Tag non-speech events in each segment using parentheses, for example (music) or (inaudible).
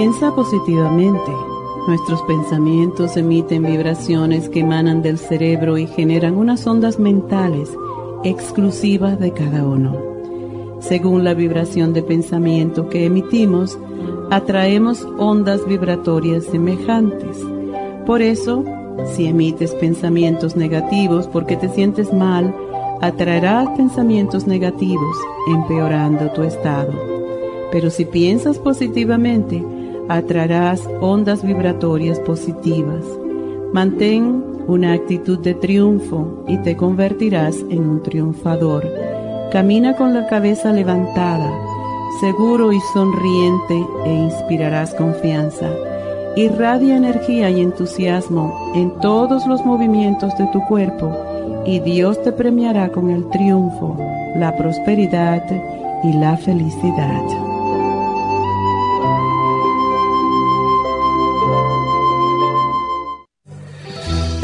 Piensa positivamente. Nuestros pensamientos emiten vibraciones que emanan del cerebro y generan unas ondas mentales exclusivas de cada uno. Según la vibración de pensamiento que emitimos, atraemos ondas vibratorias semejantes. Por eso, si emites pensamientos negativos porque te sientes mal, atraerás pensamientos negativos, empeorando tu estado. Pero si piensas positivamente, atraerás ondas vibratorias positivas. Mantén una actitud de triunfo y te convertirás en un triunfador. Camina con la cabeza levantada seguro y sonriente e inspirarás confianza. Irradia energía y entusiasmo en todos los movimientos de tu cuerpo y Dios te premiará con el triunfo, la prosperidad y la felicidad.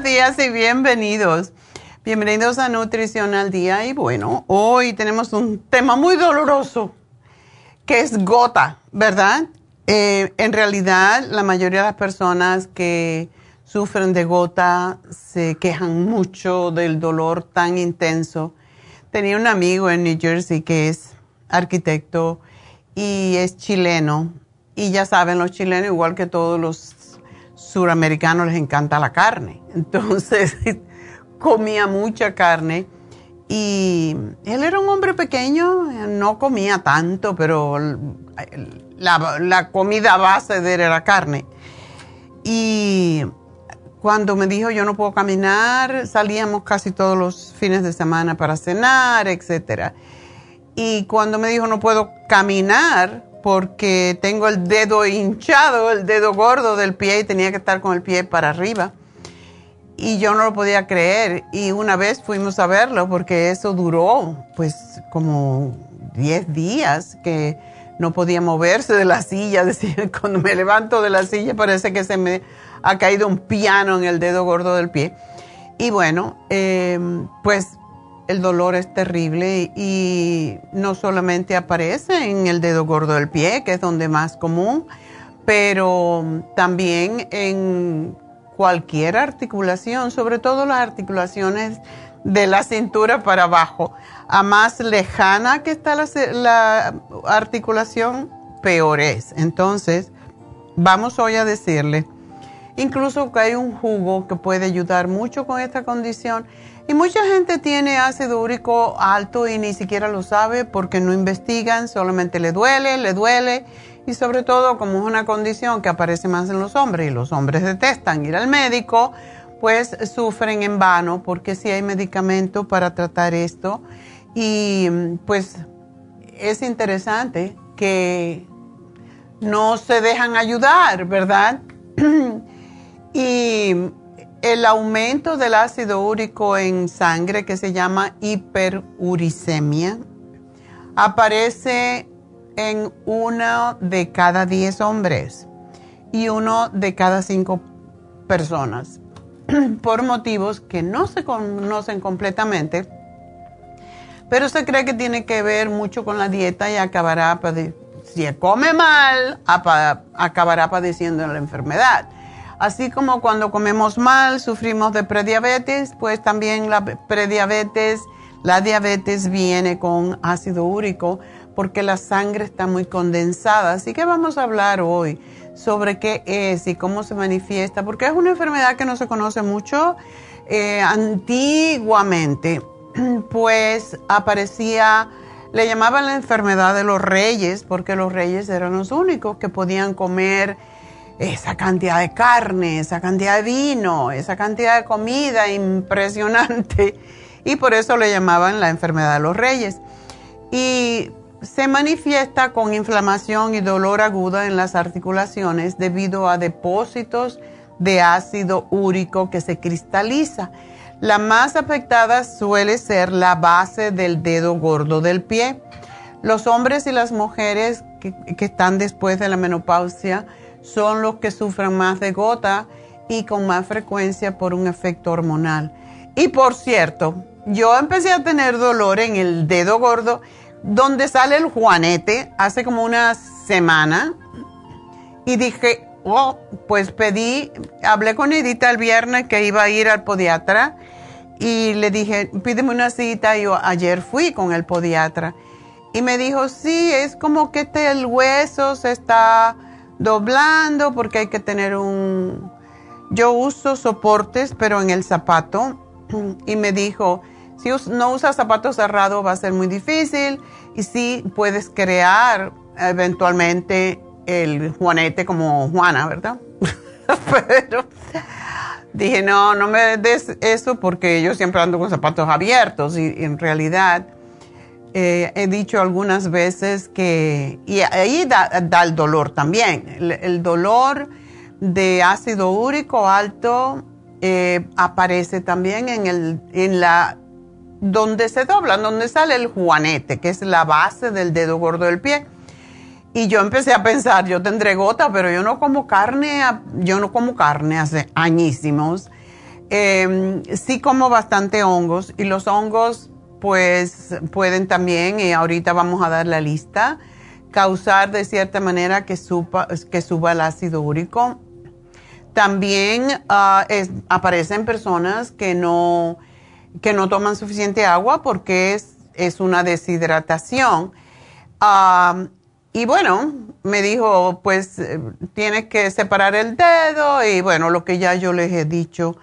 Buenos días y bienvenidos. Bienvenidos a Nutrición al Día. Y bueno, hoy tenemos un tema muy doloroso, que es gota, ¿verdad? Eh, en realidad, la mayoría de las personas que sufren de gota se quejan mucho del dolor tan intenso. Tenía un amigo en New Jersey que es arquitecto y es chileno. Y ya saben, los chilenos, igual que todos los suramericanos les encanta la carne. (laughs) Entonces comía mucha carne y él era un hombre pequeño, no comía tanto, pero la, comida base de él era carne. Y cuando me dijo yo no puedo caminar, salíamos casi todos los fines de semana para cenar, etc. Y cuando me dijo no puedo caminar, porque tengo el dedo hinchado, el dedo gordo del pie y tenía que estar con el pie para arriba. Y yo no lo podía creer. Y una vez fuimos a verlo porque eso duró pues como 10 días que no podía moverse de la silla. (laughs) Decía, cuando me levanto de la silla parece que se me ha caído un piano en el dedo gordo del pie. Y bueno, eh, pues el dolor es terrible y no solamente aparece en el dedo gordo del pie, que es donde más común, pero también en cualquier articulación, sobre todo las articulaciones de la cintura para abajo. A más lejana que está la, la articulación, peor es. Entonces, vamos hoy a decirle Incluso que hay un jugo que puede ayudar mucho con esta condición. Y mucha gente tiene ácido úrico alto y ni siquiera lo sabe porque no investigan, solamente le duele, le duele. Y sobre todo como es una condición que aparece más en los hombres y los hombres detestan ir al médico, pues sufren en vano porque si hay medicamento para tratar esto. Y pues es interesante que no se dejan ayudar, ¿verdad? (clears throat) y el aumento del ácido úrico en sangre, que se llama hiperuricemia, aparece en uno de cada diez hombres y uno de cada cinco personas, (clears throat) por motivos que no se conocen completamente, pero se cree que tiene que ver mucho con la dieta y acabará, si come mal, acabará padeciendo la enfermedad. Así como cuando comemos mal sufrimos de prediabetes, pues también la prediabetes, la diabetes viene con ácido úrico porque la sangre está muy condensada. Así que vamos a hablar hoy sobre qué es y cómo se manifiesta, porque es una enfermedad que no se conoce mucho. Eh, antiguamente, (clears throat) pues aparecía, le llamaban la enfermedad de los reyes, porque los reyes eran los únicos que podían comer esa cantidad de carne, esa cantidad de vino, esa cantidad de comida impresionante. (laughs) Y por eso le llamaban la enfermedad de los reyes. Y se manifiesta con inflamación y dolor aguda en las articulaciones debido a depósitos de ácido úrico que se cristaliza. La más afectada suele ser la base del dedo gordo del pie. Los hombres y las mujeres que, que están después de la menopausia son los que sufren más de gota y con más frecuencia por un efecto hormonal. Y por cierto, yo empecé a tener dolor en el dedo gordo donde sale el juanete hace como una semana y dije, oh, pues pedí, hablé con Edita el viernes que iba a ir al podiatra y le dije, pídeme una cita. Y yo ayer fui con el podiatra y me dijo, sí, es como que este, el hueso se está doblando porque hay que tener un... Yo uso soportes, pero en el zapato. (clears throat) Y me dijo, si no usas zapatos cerrados va a ser muy difícil y sí puedes crear eventualmente el juanete como Juana, ¿verdad? (laughs) pero dije, no, no me des eso porque yo siempre ando con zapatos abiertos y en realidad eh, he dicho algunas veces que, y ahí da, el dolor también, el, dolor de ácido úrico alto eh, aparece también en, el, en la, donde se dobla, donde sale el juanete, que es la base del dedo gordo del pie. Y yo empecé a pensar, yo tendré gota, pero yo no como carne, yo no como carne hace añísimos. Eh, sí como bastante hongos y los hongos pues pueden también, y ahorita vamos a dar la lista, causar de cierta manera que, suba, que suba el ácido úrico. También uh, aparecen personas que no, que no toman suficiente agua porque es, es una deshidratación. Ah, y bueno, me dijo, pues eh, tienes que separar el dedo y bueno, lo que ya yo les he dicho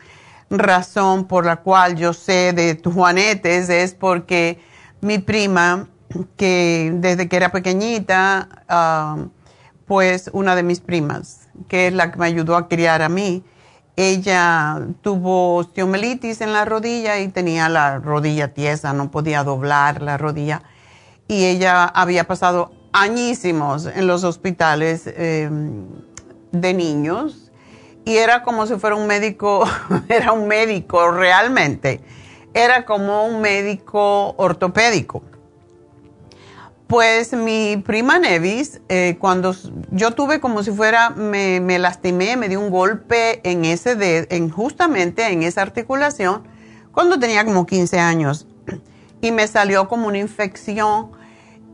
razón por la cual yo sé de Juanetes es porque mi prima, que desde que era pequeñita, um, pues una de mis primas, que es la que me ayudó a criar a mí, ella tuvo osteomelitis en la rodilla y tenía la rodilla tiesa, no podía doblar la rodilla. Y ella había pasado añísimos en los hospitales em, de niños y era como si fuera un médico, (laughs) era un médico realmente, era como un médico ortopédico. Pues mi prima Nevis, eh, cuando yo tuve como si fuera, me, lastimé, me dio un golpe en ese de, en justamente en esa articulación, cuando tenía como 15 años. (clears throat) Y me salió como una infección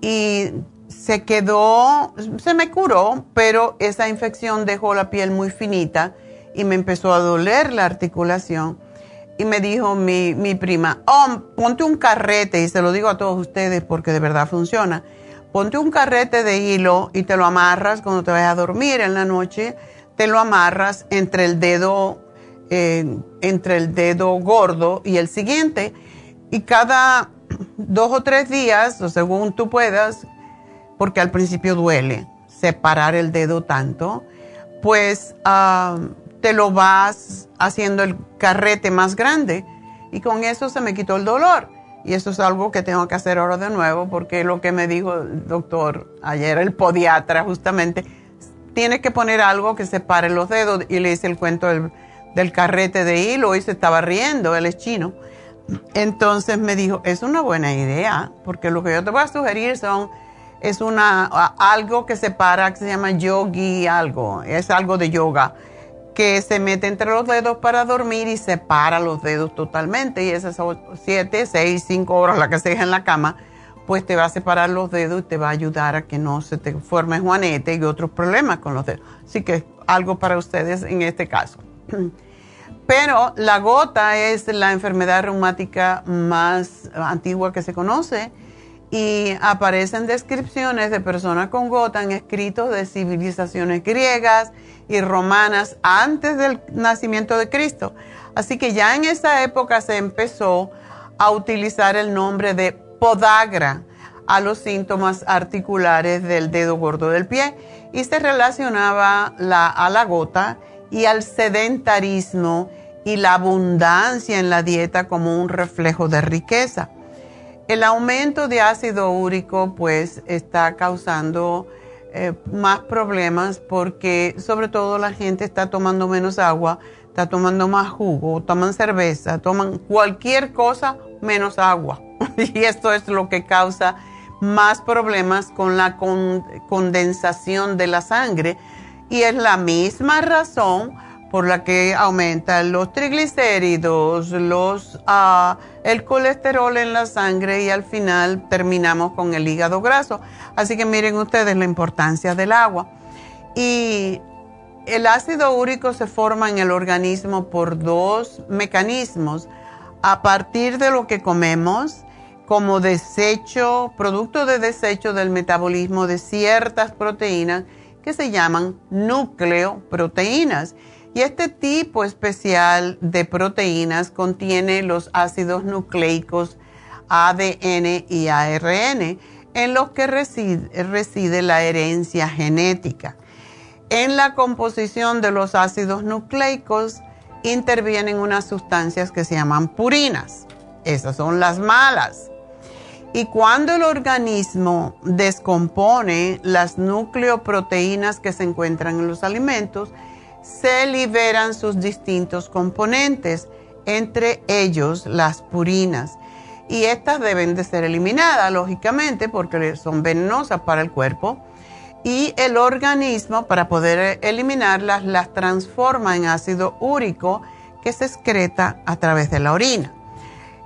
y se quedó, se me curó, pero esa infección dejó la piel muy finita y me empezó a doler la articulación. Y me dijo mi, mi prima, oh, ponte un carrete, y se lo digo a todos ustedes porque de verdad funciona. Ponte un carrete de hilo y te lo amarras cuando te vayas a dormir en la noche te lo amarras entre el dedo, eh, entre el dedo gordo y el siguiente. Y cada dos o tres días, o según tú puedas, porque al principio duele separar el dedo tanto, pues ah, te lo vas haciendo el carrete más grande y con eso se me quitó el dolor. Y eso es algo que tengo que hacer ahora de nuevo porque lo que me dijo el doctor ayer, el podiatra justamente, tiene que poner algo que separe los dedos y le hice el cuento del, carrete de hilo y se estaba riendo, él es chino. Entonces me dijo, es una buena idea porque lo que yo te voy a sugerir son, es una, algo que separa, que se llama yogi algo, es algo de yoga que se mete entre los dedos para dormir y separa los dedos totalmente. Y esas son 7, 6, 5 horas la que se deja en la cama, pues te va a separar los dedos y te va a ayudar a que no se te forme juanete y otros problemas con los dedos. Así que algo para ustedes en este caso. (clears throat) Pero la gota es la enfermedad reumática más antigua que se conoce y aparecen descripciones de personas con gota en escritos de civilizaciones griegas, y romanas antes del nacimiento de Cristo. Así que ya en esa época se empezó a utilizar el nombre de podagra a los síntomas articulares del dedo gordo del pie y se relacionaba la, a la gota y al sedentarismo y la abundancia en la dieta como un reflejo de riqueza. El aumento de ácido úrico pues está causando eh, más problemas porque sobre todo la gente está tomando menos agua, está tomando más jugo, toman cerveza, toman cualquier cosa menos agua. (laughs) y esto es lo que causa más problemas con la condensación de la sangre. Y es la misma razón por la que aumentan los triglicéridos, los, uh, el colesterol en la sangre y al final terminamos con el hígado graso. Así que miren ustedes la importancia del agua. Y el ácido úrico se forma en el organismo por dos mecanismos. A partir de lo que comemos, como desecho, producto de desecho del metabolismo de ciertas proteínas que se llaman nucleoproteínas. Y este tipo especial de proteínas contiene los ácidos nucleicos ADN y ARN, en los que reside, la herencia genética. En la composición de los ácidos nucleicos intervienen unas sustancias que se llaman purinas. Esas son las malas. Y cuando el organismo descompone las nucleoproteínas que se encuentran en los alimentos, se liberan sus distintos componentes, entre ellos las purinas. Y estas deben de ser eliminadas, lógicamente, porque son venenosas para el cuerpo. Y el organismo, para poder eliminarlas, las transforma en ácido úrico que se excreta a través de la orina.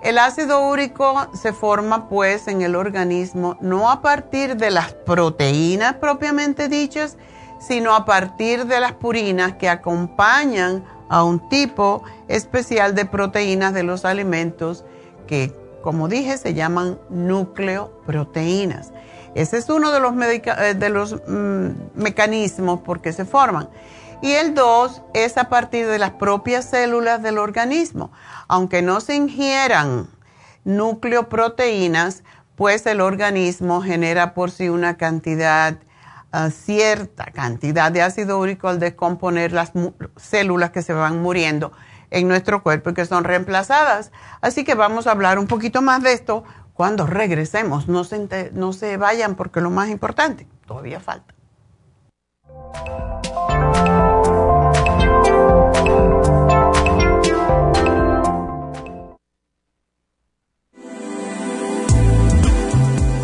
El ácido úrico se forma pues en el organismo no a partir de las proteínas propiamente dichas, sino a partir de las purinas que acompañan a un tipo especial de proteínas de los alimentos que, como dije, se llaman nucleoproteínas. Ese es uno de los, eh, mm, mecanismos por qué se forman. Y el dos es a partir de las propias células del organismo. Aunque no se ingieran nucleoproteínas, pues el organismo genera por sí una cantidad cierta cantidad de ácido úrico al descomponer las células que se van muriendo en nuestro cuerpo y que son reemplazadas. Así que vamos a hablar un poquito más de esto cuando regresemos. No se, no se vayan porque lo más importante todavía falta.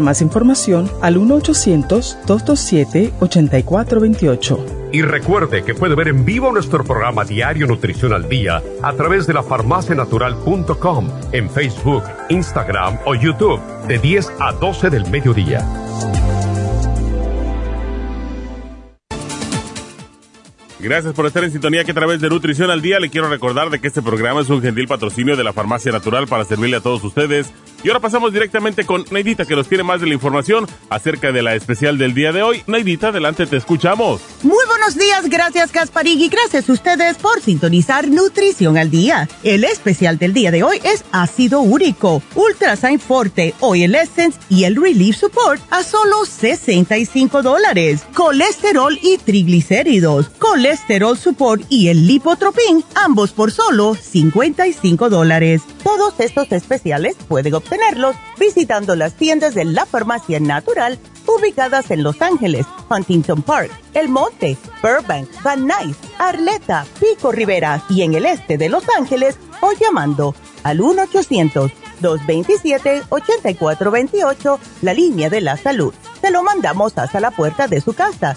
más información al 1-800-227-8428. Y recuerde que puede ver en vivo nuestro programa Diario Nutrición al Día a través de la farmacianatural.com en Facebook, Instagram o YouTube de 10 a 12 del mediodía. Gracias por estar en sintonía que a través de Nutrición al Día le quiero recordar de que este programa es un gentil patrocinio de la Farmacia Natural para servirle a todos ustedes y ahora pasamos directamente con Neidita, que nos tiene más de la información acerca de la especial del día de hoy. Neidita, adelante, te escuchamos. Muy buenos días, gracias y gracias a ustedes por sintonizar Nutrición al Día. El especial del día de hoy es ácido úrico, Ultrasign Forte, Oil Essence y el Relief Support a solo 65 dólares. Colesterol y triglicéridos, Colesterol Support y el Lipotropin, ambos por solo 55 dólares. Todos estos especiales pueden obtener visitando las tiendas de la farmacia natural ubicadas en Los Ángeles, Huntington Park, El Monte, Burbank, Van Nuys, Arleta, Pico Rivera y en el este de Los Ángeles o llamando al 1-800-227-8428, la línea de la salud. Se lo mandamos hasta la puerta de su casa.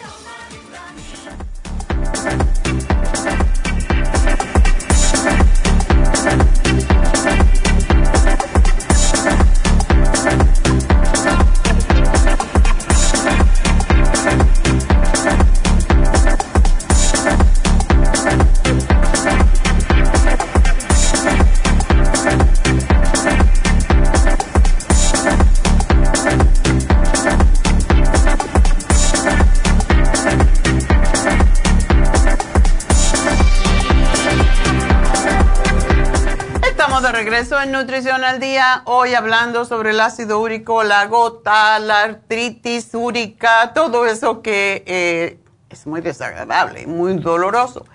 Regreso en Nutrición al Día, hoy hablando sobre el ácido úrico, la gota, la artritis úrica, todo eso que eh, es muy desagradable, muy doloroso.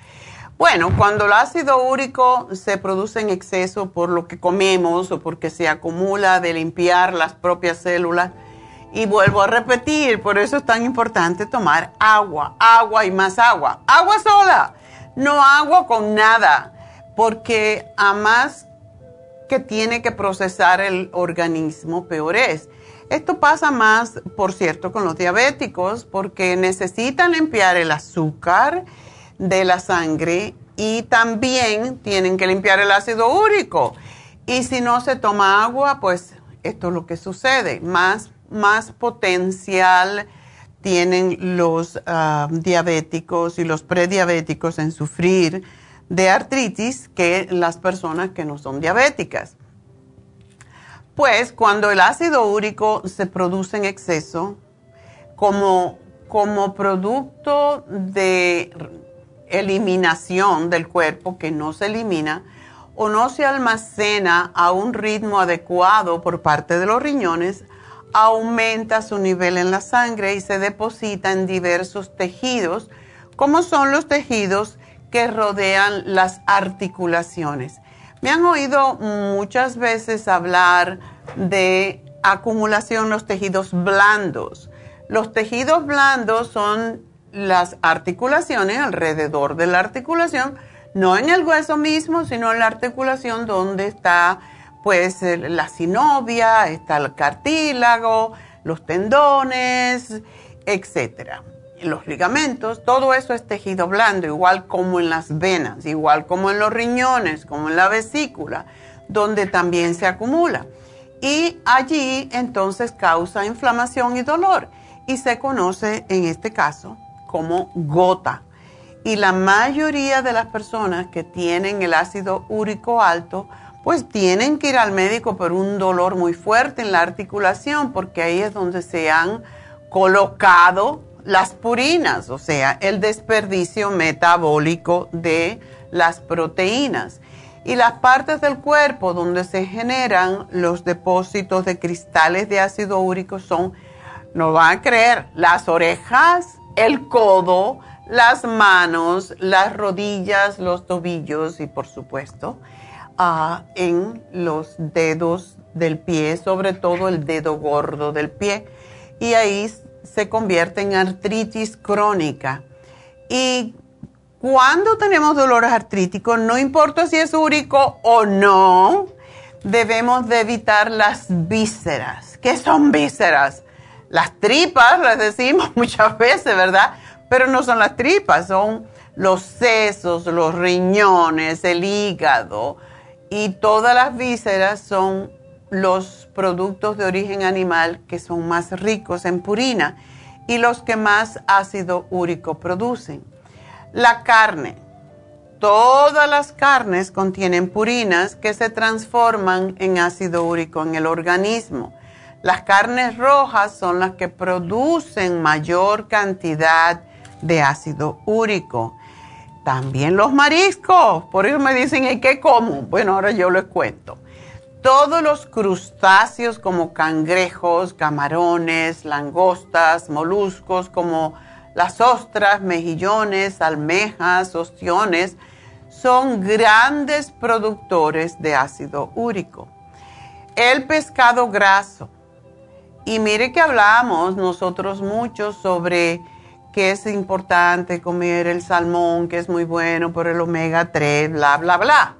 Bueno, cuando el ácido úrico se produce en exceso por lo que comemos o porque se acumula de limpiar las propias células, y vuelvo a repetir, por eso es tan importante tomar agua, agua y más agua. Agua sola, no agua con nada, porque a más que tiene que procesar el organismo, peor es. Esto pasa más, por cierto, con los diabéticos, porque necesitan limpiar el azúcar de la sangre y también tienen que limpiar el ácido úrico. Y si no se toma agua, pues esto es lo que sucede. Más, más potencial tienen los ah, diabéticos y los prediabéticos en sufrir de artritis que las personas que no son diabéticas. Pues cuando el ácido úrico se produce en exceso, como, como producto de eliminación del cuerpo que no se elimina o no se almacena a un ritmo adecuado por parte de los riñones, aumenta su nivel en la sangre y se deposita en diversos tejidos, como son los tejidos que rodean las articulaciones. Me han oído muchas veces hablar de acumulación en los tejidos blandos. Los tejidos blandos son las articulaciones alrededor de la articulación, no en el hueso mismo, sino en la articulación donde está pues la sinovia, está el cartílago, los tendones, etcétera los ligamentos, todo eso es tejido blando, igual como en las venas, igual como en los riñones, como en la vesícula, donde también se acumula. Y allí entonces causa inflamación y dolor y se conoce en este caso como gota. Y la mayoría de las personas que tienen el ácido úrico alto, pues tienen que ir al médico por un dolor muy fuerte en la articulación, porque ahí es donde se han colocado las purinas, o sea, el desperdicio metabólico de las proteínas. Y las partes del cuerpo donde se generan los depósitos de cristales de ácido úrico son, no van a creer, las orejas, el codo, las manos, las rodillas, los tobillos y por supuesto ah, en los dedos del pie, sobre todo el dedo gordo del pie. Y ahí se convierte en artritis crónica. Y Cuando tenemos dolores artríticos, no importa si es úrico o no, debemos de evitar las vísceras. ¿Qué son vísceras? Las tripas, las decimos (laughs) muchas veces, ¿verdad? Pero no son las tripas, son los sesos, los riñones, el hígado y todas las vísceras son los productos de origen animal que son más ricos en purina y los que más ácido úrico producen. La carne. Todas las carnes contienen purinas que se transforman en ácido úrico en el organismo. Las carnes rojas son las que producen mayor cantidad de ácido úrico. También los mariscos, por eso me dicen, ¿y qué como? Bueno, ahora yo les cuento. Todos los crustáceos como cangrejos, camarones, langostas, moluscos como las ostras, mejillones, almejas, ostiones son grandes productores de ácido úrico. El pescado graso. Y mire que hablamos nosotros mucho sobre que es importante comer el salmón, que es muy bueno por el omega 3, bla, bla, bla.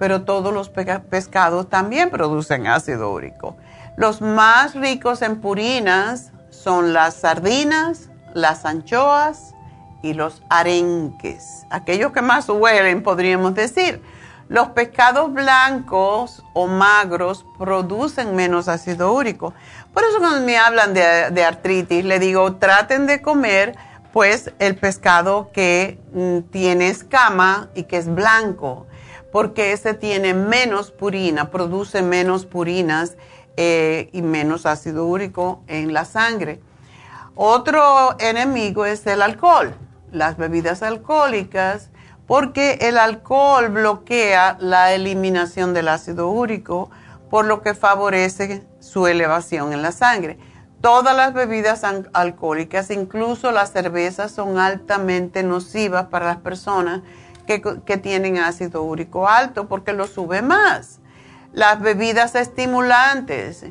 Pero todos los pescados también producen ácido úrico. Los más ricos en purinas son las sardinas, las anchoas y los arenques, aquellos que más huelen, podríamos decir. Los pescados blancos o magros producen menos ácido úrico. Por eso cuando me hablan de, artritis, le digo, traten de comer pues el pescado que mm, tiene escama y que es blanco, porque ese tiene menos purina, produce menos purinas eh, y menos ácido úrico en la sangre. Otro enemigo es el alcohol, las bebidas alcohólicas, porque el alcohol bloquea la eliminación del ácido úrico, por lo que favorece su elevación en la sangre. Todas las bebidas alcohólicas, incluso las cervezas, son altamente nocivas para las personas que, tienen ácido úrico alto porque lo sube más. Las bebidas estimulantes,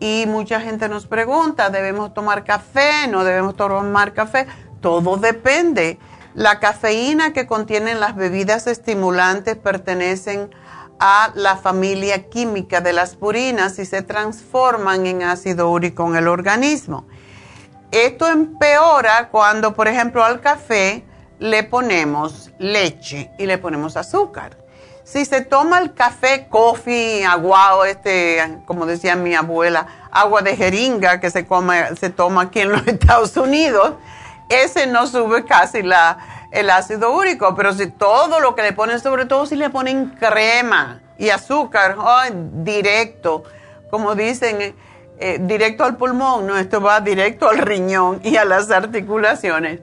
y mucha gente nos pregunta, ¿debemos tomar café? ¿No debemos tomar café? Todo depende. La cafeína que contienen las bebidas estimulantes pertenecen a la familia química de las purinas y se transforman en ácido úrico en el organismo. Esto empeora cuando, por ejemplo, al café le ponemos leche y le ponemos azúcar. Si se toma el café, coffee, aguado, este, como decía mi abuela, agua de jeringa que se, come, se toma aquí en los (laughs) Estados Unidos, ese no sube casi el ácido úrico, pero si todo lo que le ponen, sobre todo si le ponen crema y azúcar, directo, como dicen, eh, directo al pulmón, no, esto va directo al riñón y a las articulaciones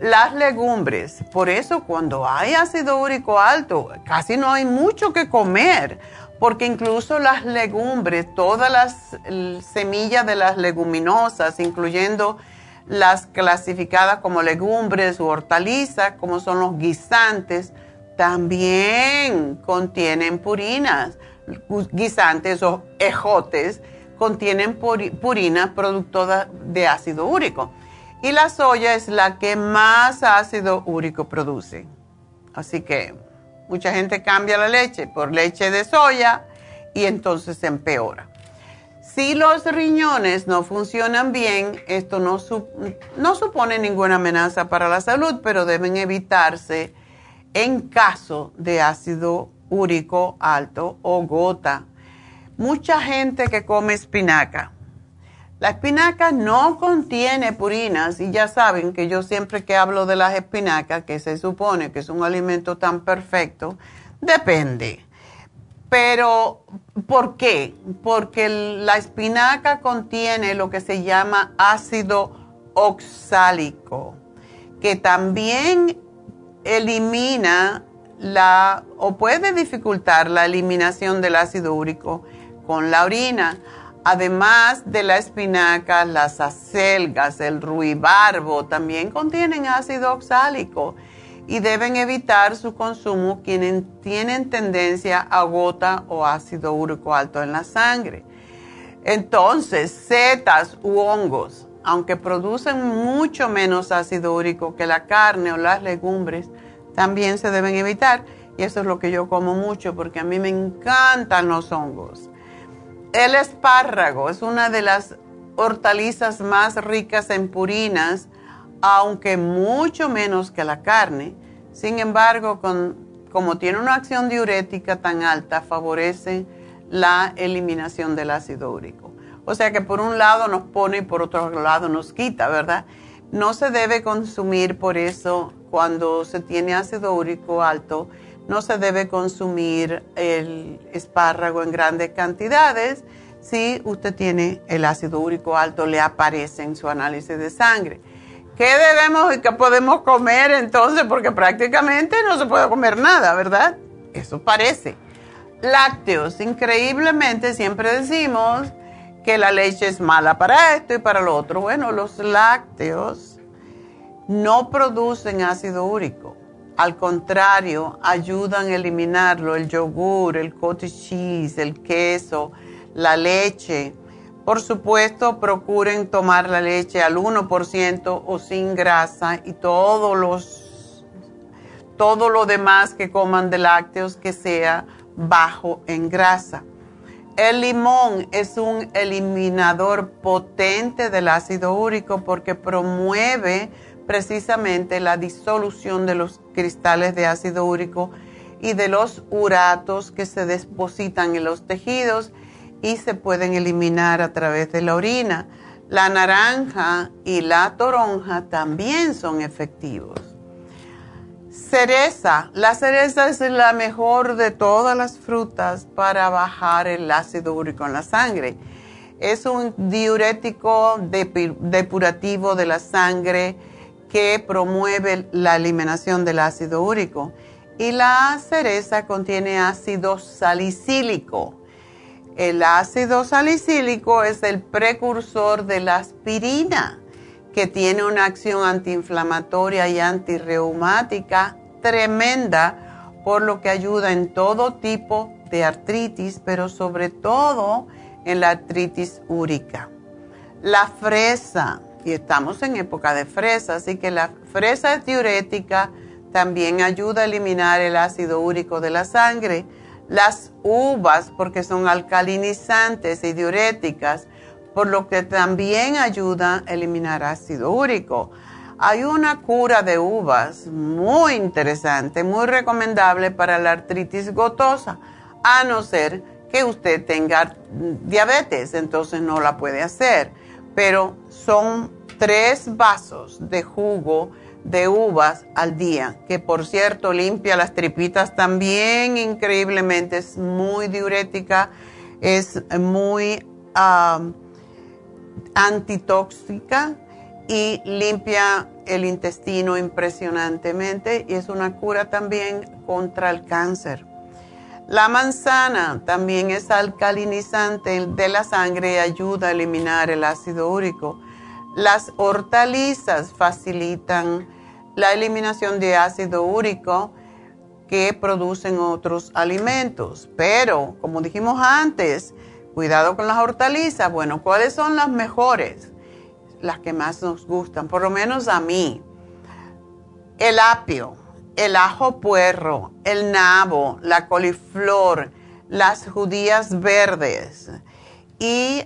las legumbres. Por eso cuando hay ácido úrico alto, casi no hay mucho que comer, porque incluso las legumbres, todas las semillas de las leguminosas, incluyendo las clasificadas como legumbres u hortalizas, como son los guisantes, también contienen purinas. Guisantes o ejotes contienen purinas productoras de ácido úrico. Y la soya es la que más ácido úrico produce. Así que mucha gente cambia la leche por leche de soya y entonces empeora. Si los riñones no funcionan bien, esto no, no supone ninguna amenaza para la salud, pero deben evitarse en caso de ácido úrico alto o gota. Mucha gente que come espinaca la espinaca no contiene purinas y ya saben que yo siempre que hablo de las espinacas, que se supone que es un alimento tan perfecto, depende. Pero, ¿por qué? Porque la espinaca contiene lo que se llama ácido oxálico, que también elimina la, o puede dificultar la eliminación del ácido úrico con la orina. Además de la espinaca, las acelgas, el ruibarbo también contienen ácido oxálico y deben evitar su consumo quienes tienen tendencia a gota o ácido úrico alto en la sangre. Entonces, setas u hongos, aunque producen mucho menos ácido úrico que la carne o las legumbres, también se deben evitar. Y eso es lo que yo como mucho porque a mí me encantan los hongos. El espárrago es una de las hortalizas más ricas en purinas, aunque mucho menos que la carne. Sin embargo, como tiene una acción diurética tan alta, favorece la eliminación del ácido úrico. O sea que por un lado nos pone y por otro lado nos quita, ¿verdad? No se debe consumir por eso cuando se tiene ácido úrico alto, no se debe consumir el espárrago en grandes cantidades. Si usted tiene el ácido úrico alto, le aparece en su análisis de sangre. ¿Qué debemos y qué podemos comer entonces? Porque prácticamente no se puede comer nada, ¿verdad? Eso parece. Lácteos, increíblemente siempre decimos que la leche es mala para esto y para lo otro. Bueno, los lácteos no producen ácido úrico. Al contrario, ayudan a eliminarlo el yogur, el cottage cheese, el queso, la leche. Por supuesto, procuren tomar la leche al 1% o sin grasa y todos los, todo lo demás que coman de lácteos que sea bajo en grasa. El limón es un eliminador potente del ácido úrico porque promueve precisamente la disolución de los cristales de ácido úrico y de los uratos que se depositan en los tejidos y se pueden eliminar a través de la orina. La naranja y la toronja también son efectivos. Cereza. La cereza es la mejor de todas las frutas para bajar el ácido úrico en la sangre. Es un diurético depurativo de la sangre que promueve la eliminación del ácido úrico. Y la cereza contiene ácido salicílico. El ácido salicílico es el precursor de la aspirina que tiene una acción antiinflamatoria y antirreumática tremenda, por lo que ayuda en todo tipo de artritis, pero sobre todo en la artritis úrica. La fresa, y estamos en época de fresa, así que la fresa es diurética, también ayuda a eliminar el ácido úrico de la sangre. Las uvas, porque son alcalinizantes y diuréticas, por lo que también ayuda a eliminar ácido úrico. Hay una cura de uvas muy interesante, muy recomendable para la artritis gotosa, a no ser que usted tenga diabetes, entonces no la puede hacer. Pero son tres vasos de jugo de uvas al día, que por cierto limpia las tripitas también increíblemente, es muy diurética, es muy... Antitóxica y limpia el intestino impresionantemente y es una cura también contra el cáncer. La manzana también es alcalinizante de la sangre y ayuda a eliminar el ácido úrico. Las hortalizas facilitan la eliminación de ácido úrico que producen otros alimentos, pero como dijimos antes, Cuidado con las hortalizas. Bueno, ¿cuáles son las mejores? Las que más nos gustan, por lo menos a mí. El apio, el ajo puerro, el nabo, la coliflor, las judías verdes. Y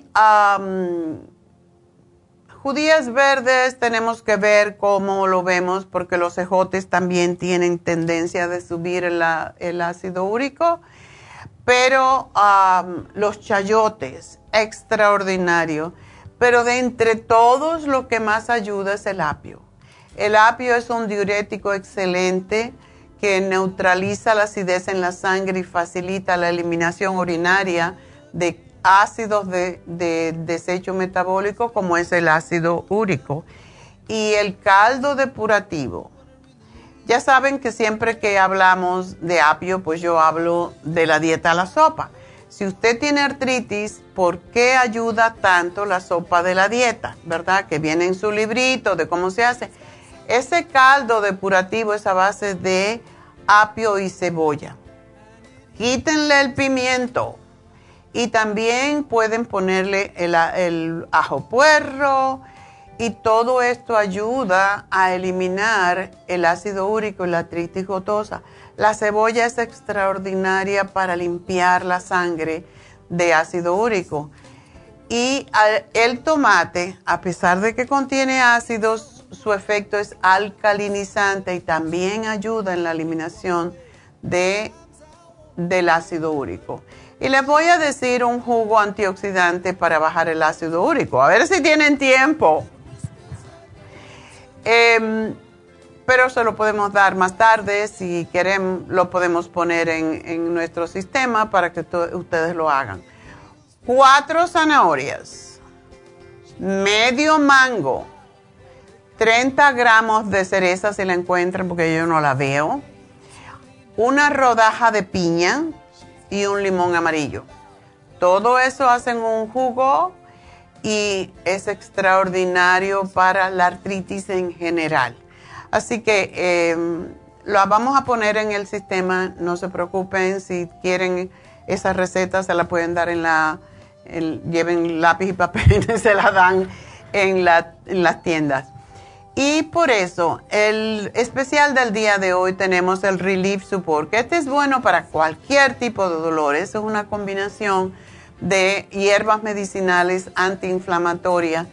judías verdes tenemos que ver cómo lo vemos porque los ejotes también tienen tendencia de subir el ácido úrico pero los chayotes, extraordinario. Pero de entre todos lo que más ayuda es el apio. El apio es un diurético excelente que neutraliza la acidez en la sangre y facilita la eliminación urinaria de ácidos de, de desecho metabólico como es el ácido úrico. Y el caldo depurativo ya saben que siempre que hablamos de apio, pues yo hablo de la dieta a la sopa. Si usted tiene artritis, ¿por qué ayuda tanto la sopa de la dieta? ¿Verdad? Que viene en su librito de cómo se hace. Ese caldo depurativo es a base de apio y cebolla. Quítenle el pimiento. Y también pueden ponerle el, ajo puerro y todo esto ayuda a eliminar el ácido úrico y la artritis gotosa. La cebolla es extraordinaria para limpiar la sangre de ácido úrico. Y el tomate, a pesar de que contiene ácidos, su efecto es alcalinizante y también ayuda en la eliminación de, del ácido úrico. Y les voy a decir un jugo antioxidante para bajar el ácido úrico. A ver si tienen tiempo. Em, pero se lo podemos dar más tarde. Si quieren, lo podemos poner en, nuestro sistema para que ustedes lo hagan. Cuatro zanahorias, medio mango, 30 gramos de cereza si la encuentran porque yo no la veo, una rodaja de piña y un limón amarillo. Todo eso hacen un jugo y es extraordinario para la artritis en general. Así que eh, lo vamos a poner en el sistema, no se preocupen, si quieren esa receta se la pueden dar en la, lleven lápiz y papel, (laughs) se la dan en las tiendas. Y por eso, el especial del día de hoy tenemos el Relief Support, que este es bueno para cualquier tipo de dolores. Es una combinación de hierbas medicinales antiinflamatorias.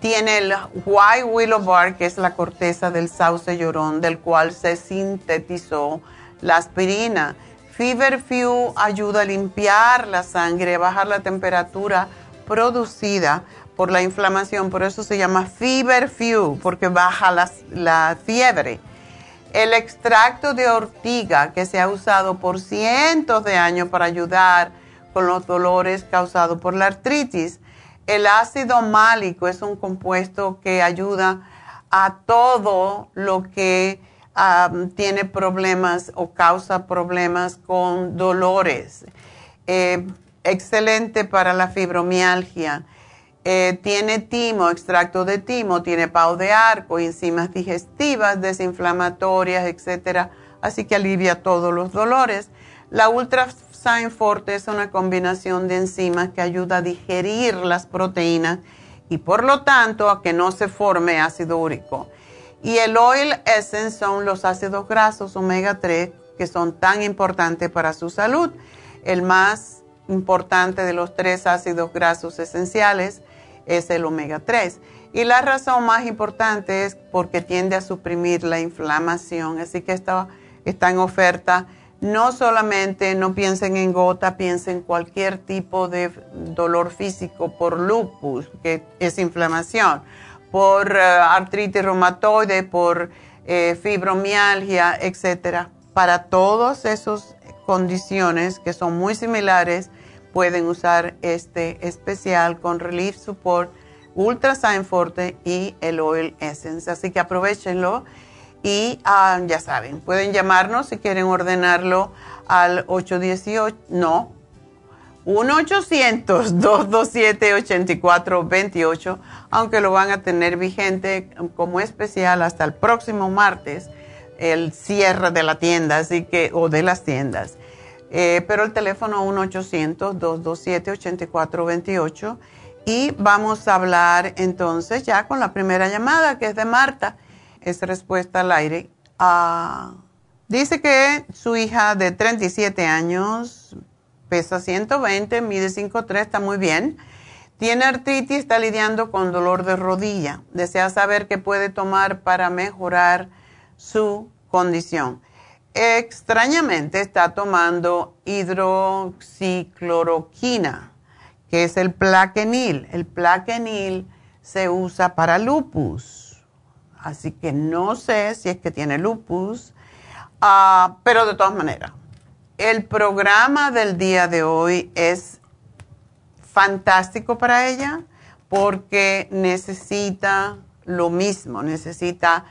Tiene el White Willow Bark, que es la corteza del sauce llorón, del cual se sintetizó la aspirina. Fever Few ayuda a limpiar la sangre, a bajar la temperatura producida por la inflamación, por eso se llama Fever Few, porque baja la, fiebre. El extracto de ortiga que se ha usado por cientos de años para ayudar con los dolores causados por la artritis. El ácido málico es un compuesto que ayuda a todo lo que tiene problemas o causa problemas con dolores. Eh, excelente para la fibromialgia eh, tiene timo, extracto de timo, tiene pau de arco, enzimas digestivas, desinflamatorias, etc. Así que alivia todos los dolores. La Ultrasign Forte es una combinación de enzimas que ayuda a digerir las proteínas y por lo tanto a que no se forme ácido úrico. Y el Oil Essence son los ácidos grasos omega 3 que son tan importantes para su salud. El más importante de los tres ácidos grasos esenciales es el omega 3. Y la razón más importante es porque tiende a suprimir la inflamación. Así que está, está en oferta. No solamente no piensen en gota, piensen en cualquier tipo de dolor físico por lupus, que es inflamación, por eh, artritis reumatoide, por eh, fibromialgia, etc. Para todas esas condiciones que son muy similares, pueden usar este especial con Relief Support, Ultra Sign Forte y el Oil Essence. Así que aprovechenlo y ah, ya saben, pueden llamarnos si quieren ordenarlo al 818, no, 1-800-227-8428, aunque lo van a tener vigente como especial hasta el próximo martes, el cierre de la tienda, así que, o de las tiendas. Eh, pero el teléfono 1-800-227-8428. Y vamos a hablar entonces ya con la primera llamada, que es de Marta. Es respuesta al aire. Ah, dice que su hija de 37 años pesa 120, mide 5'3, está muy bien. Tiene artritis, está lidiando con dolor de rodilla. Desea saber qué puede tomar para mejorar su condición. Extrañamente está tomando hidroxicloroquina, que es el plaquenil. El plaquenil se usa para lupus, así que no sé si es que tiene lupus, ah, pero de todas maneras, el programa del día de hoy es fantástico para ella porque necesita lo mismo, necesita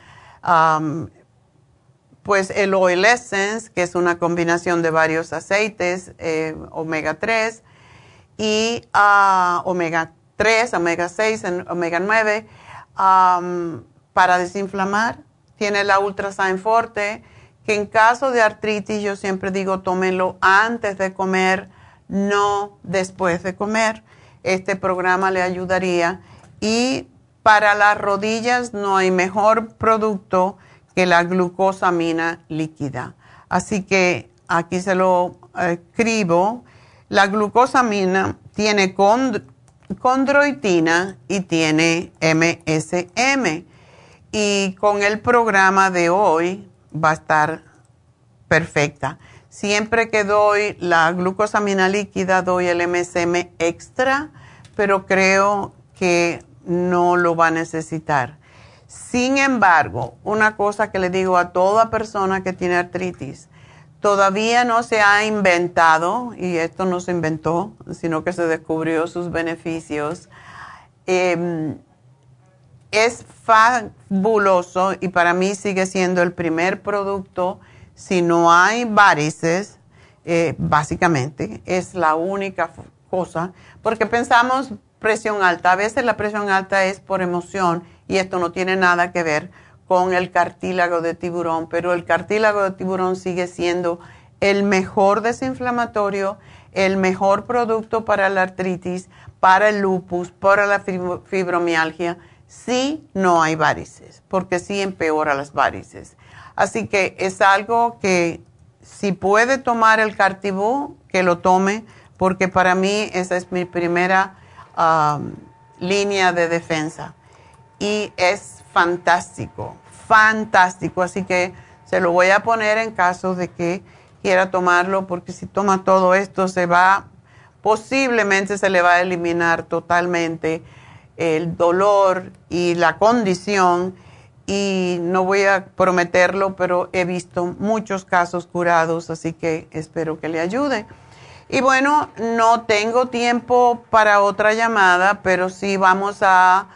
pues el Oil Essence, que es una combinación de varios aceites, eh, omega 3 y uh, omega 3, omega 6, omega 9, para desinflamar. Tiene la Ultrasign Forte, que en caso de artritis yo siempre digo tómenlo antes de comer, no después de comer. Este programa le ayudaría. Y para las rodillas no hay mejor producto que la glucosamina líquida. Así que aquí se lo escribo. La glucosamina tiene condroitina y tiene MSM. Y con el programa de hoy va a estar perfecta. Siempre que doy la glucosamina líquida, doy el MSM extra, pero creo que no lo va a necesitar. Sin embargo, una cosa que le digo a toda persona que tiene artritis, todavía no se ha inventado, y esto no se inventó, sino que se descubrió sus beneficios. Em, es fabuloso y para mí sigue siendo el primer producto si no hay varices, eh, básicamente, es la única cosa, porque pensamos presión alta. A veces la presión alta es por emoción y esto no tiene nada que ver con el cartílago de tiburón, pero el cartílago de tiburón sigue siendo el mejor desinflamatorio, el mejor producto para la artritis, para el lupus, para la fibromialgia, si no hay varices, porque sí empeora las varices. Así que es algo que si puede tomar el cartibú, que lo tome, porque para mí esa es mi primera um, línea de defensa. Y es fantástico, fantástico. Así que se lo voy a poner en caso de que quiera tomarlo, porque si toma todo esto se va, posiblemente se le va a eliminar totalmente el dolor y la condición y no voy a prometerlo, pero he visto muchos casos curados, así que espero que le ayude. Y bueno, no tengo tiempo para otra llamada, pero sí vamos a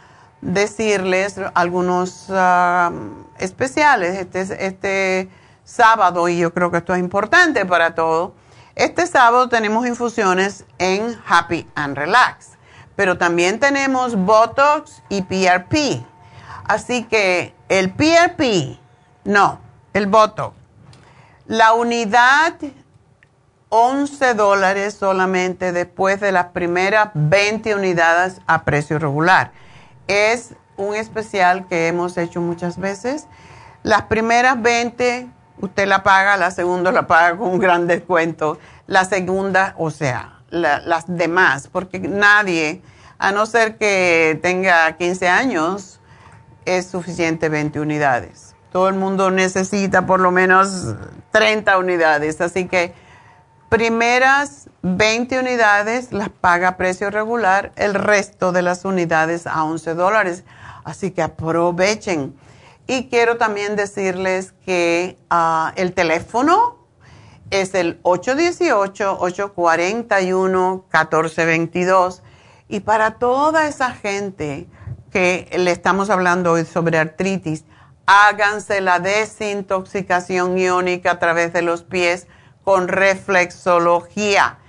decirles algunos ah, especiales este, este sábado, y yo creo que esto es importante para todos. Este sábado tenemos infusiones en Happy and Relax, pero también tenemos Botox y PRP. Así que el PRP, no, el voto. La unidad, 11 dólares solamente después de las primeras 20 unidades a precio regular. Es un especial que hemos hecho muchas veces. Las primeras 20 usted la paga, la segunda la paga con un gran descuento. La segunda, o sea, las demás, porque nadie, a no ser que tenga 15 años, es suficiente 20 unidades. Todo el mundo necesita por lo menos 30 unidades, así que primeras 20 unidades las paga a precio regular, el resto de las unidades a 11 dólares. Así que aprovechen. Y quiero también decirles que ah, el teléfono es el 818-841-1422. Y para toda esa gente que le estamos hablando hoy sobre artritis, háganse la desintoxicación iónica a través de los pies con reflexología.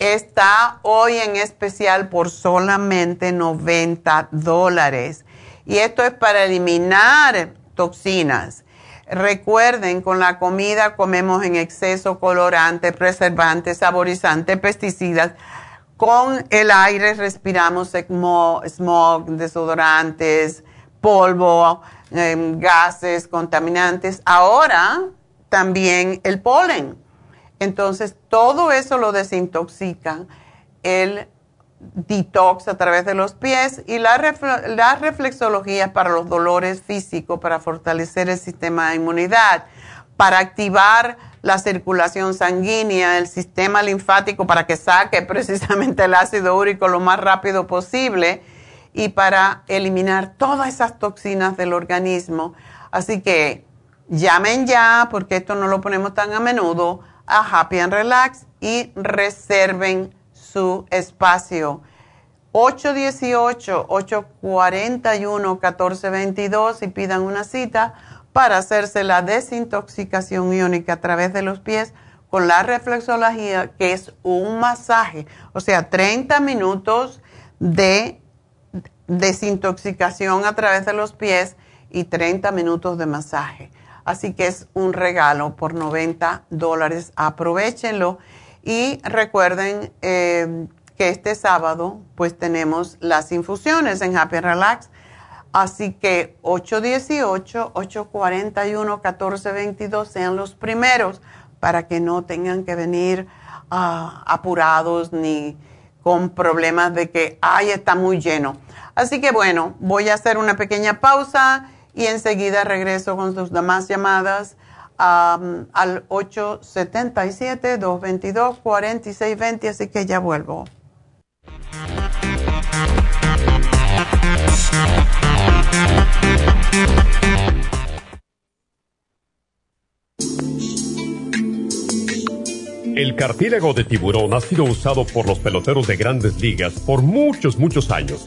Está hoy en especial por solamente 90 dólares. Y esto es para eliminar toxinas. Recuerden, con la comida comemos en exceso colorante, preservantes, saborizantes, pesticidas con el aire respiramos smog, desodorantes, polvo, em, gases contaminantes. Ahora también el polen. Entonces, todo eso lo desintoxica el detox a través de los pies y la, la reflexología para los dolores físicos, para fortalecer el sistema de inmunidad, para activar la circulación sanguínea, el sistema linfático para que saque (laughs) precisamente el ácido úrico lo más rápido posible y para eliminar todas esas toxinas del organismo. Así que llamen ya, porque esto no lo ponemos tan a menudo, a Happy and Relax y reserven su espacio. 818-841-1422 y pidan una cita para hacerse la desintoxicación iónica a través de los pies con la reflexología, que es un masaje, o sea, 30 minutos de desintoxicación a través de los pies y 30 minutos de masaje. Así que es un regalo por 90 dólares. Aprovechenlo y recuerden eh, que este sábado pues tenemos las infusiones en Happy Relax Así que 818-841-1422 sean los primeros para que no tengan que venir ah, apurados ni con problemas de que, ay, está muy lleno. Así que bueno, voy a hacer una pequeña pausa y enseguida regreso con sus demás llamadas al 877-222-4620, así que ya vuelvo. El cartílago de tiburón ha sido usado por los peloteros de grandes ligas por muchos, muchos años.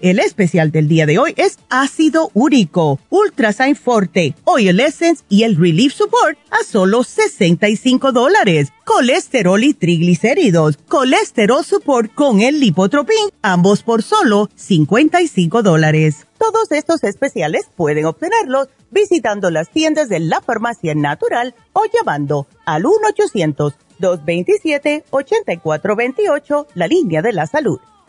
El especial del día de hoy es ácido úrico, Ultrasign Forte, Oil Essence y el Relief Support a solo 65 dólares. Colesterol y triglicéridos, Colesterol Support con el Lipotropin, ambos por solo 55 dólares. Todos estos especiales pueden obtenerlos visitando las tiendas de la farmacia natural o llamando al 1-800-227-8428, la línea de la salud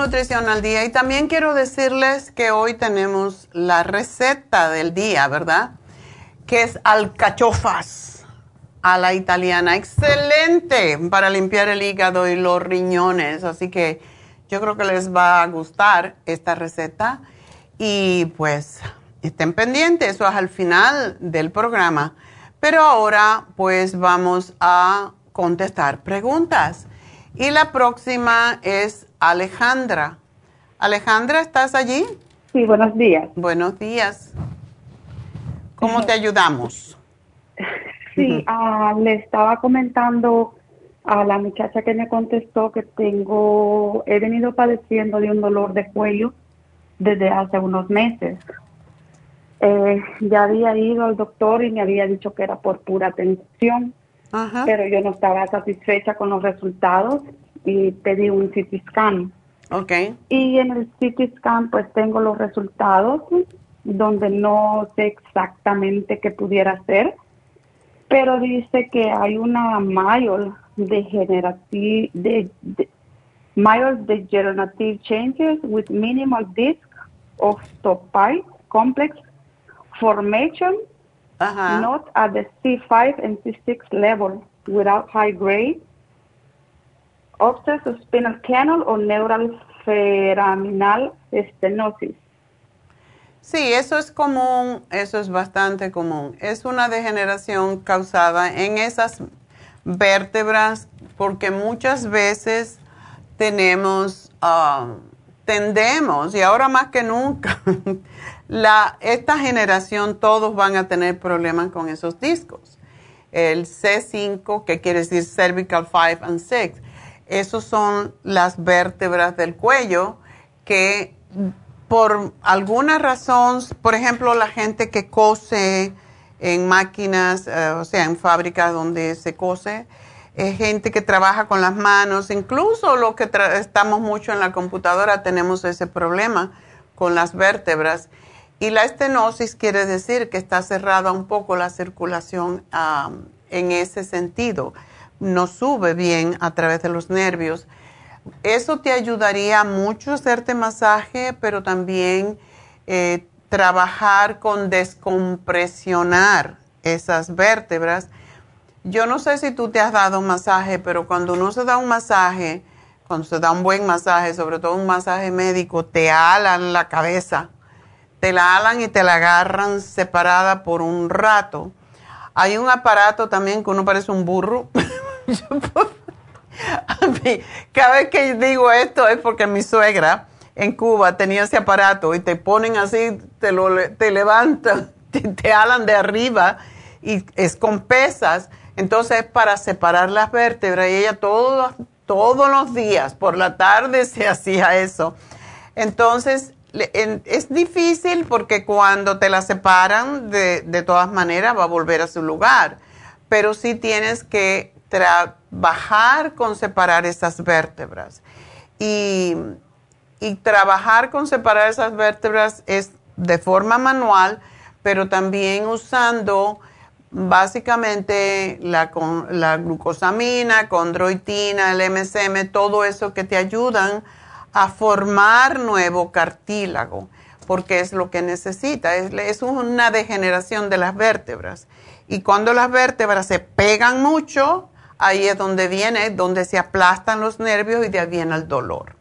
Nutrición al Día y también quiero decirles que hoy tenemos la receta del día, ¿verdad? Que es alcachofas a la italiana. Excelente para limpiar el hígado y los riñones. Así que yo creo que les va a gustar esta receta. Y pues estén pendientes, eso es al final del programa. Pero ahora pues vamos a contestar preguntas. Y la próxima es Alejandra. Alejandra, ¿estás allí? Sí, buenos días. Buenos días. ¿Cómo te ayudamos? (laughs) Sí, ah, le estaba comentando a la muchacha que me contestó que tengo, he venido padeciendo de un dolor de cuello desde hace unos meses. Eh, ya había ido al doctor y me había dicho que era por pura tensión, pero yo no estaba satisfecha con los resultados y pedí un CT scan. Okay. Y en el CT scan pues tengo los resultados donde no sé exactamente qué pudiera ser, pero dice que hay una mayor degenerative, de, de, mayor degenerative changes with minimal disc of topite complex formation, not at the C5 and C6 level without high grade, of spinal canal o neural foraminal stenosis. Sí, eso es común, eso es bastante común. Es una degeneración causada en esas vértebras porque muchas veces tenemos, um, tendemos, y ahora más que nunca, (laughs) esta generación todos van a tener problemas con esos discos. El C5, que quiere decir cervical 5 and 6 esos son las vértebras del cuello que por alguna razón, por ejemplo, la gente que cose en máquinas, eh, o sea, en fábricas donde se cose, es gente que trabaja con las manos, incluso los que estamos mucho en la computadora tenemos ese problema con las vértebras. Y la estenosis quiere decir que está cerrada un poco la circulación en ese sentido no sube bien a través de los nervios. Eso te ayudaría mucho hacerte masaje, pero también eh, trabajar con descompresionar esas vértebras. Yo no sé si tú te has dado un masaje, pero cuando uno se da un masaje, cuando se da un buen masaje, sobre todo un masaje médico, te alan la cabeza, te la alan y te la agarran separada por un rato. Hay un aparato también que uno parece un burro. (laughs) (laughs) cada vez que digo esto es porque mi suegra en Cuba tenía ese aparato y te ponen así, te, lo, te levantan, (laughs) te, te alan de arriba y es con pesas. Entonces es para separar las vértebras y ella todos, todos los días por la tarde se hacía eso. Entonces es difícil porque cuando te la separan de, de todas maneras va a volver a su lugar, pero sí tienes que trabajar con separar esas vértebras. Y, trabajar con separar esas vértebras es de forma manual, pero también usando básicamente la, la glucosamina, condroitina, el MSM, todo eso que te ayudan a formar nuevo cartílago, porque es lo que necesita, es, es una degeneración de las vértebras. Y cuando las vértebras se pegan mucho, ahí es donde viene, donde se aplastan los nervios y de ahí viene el dolor.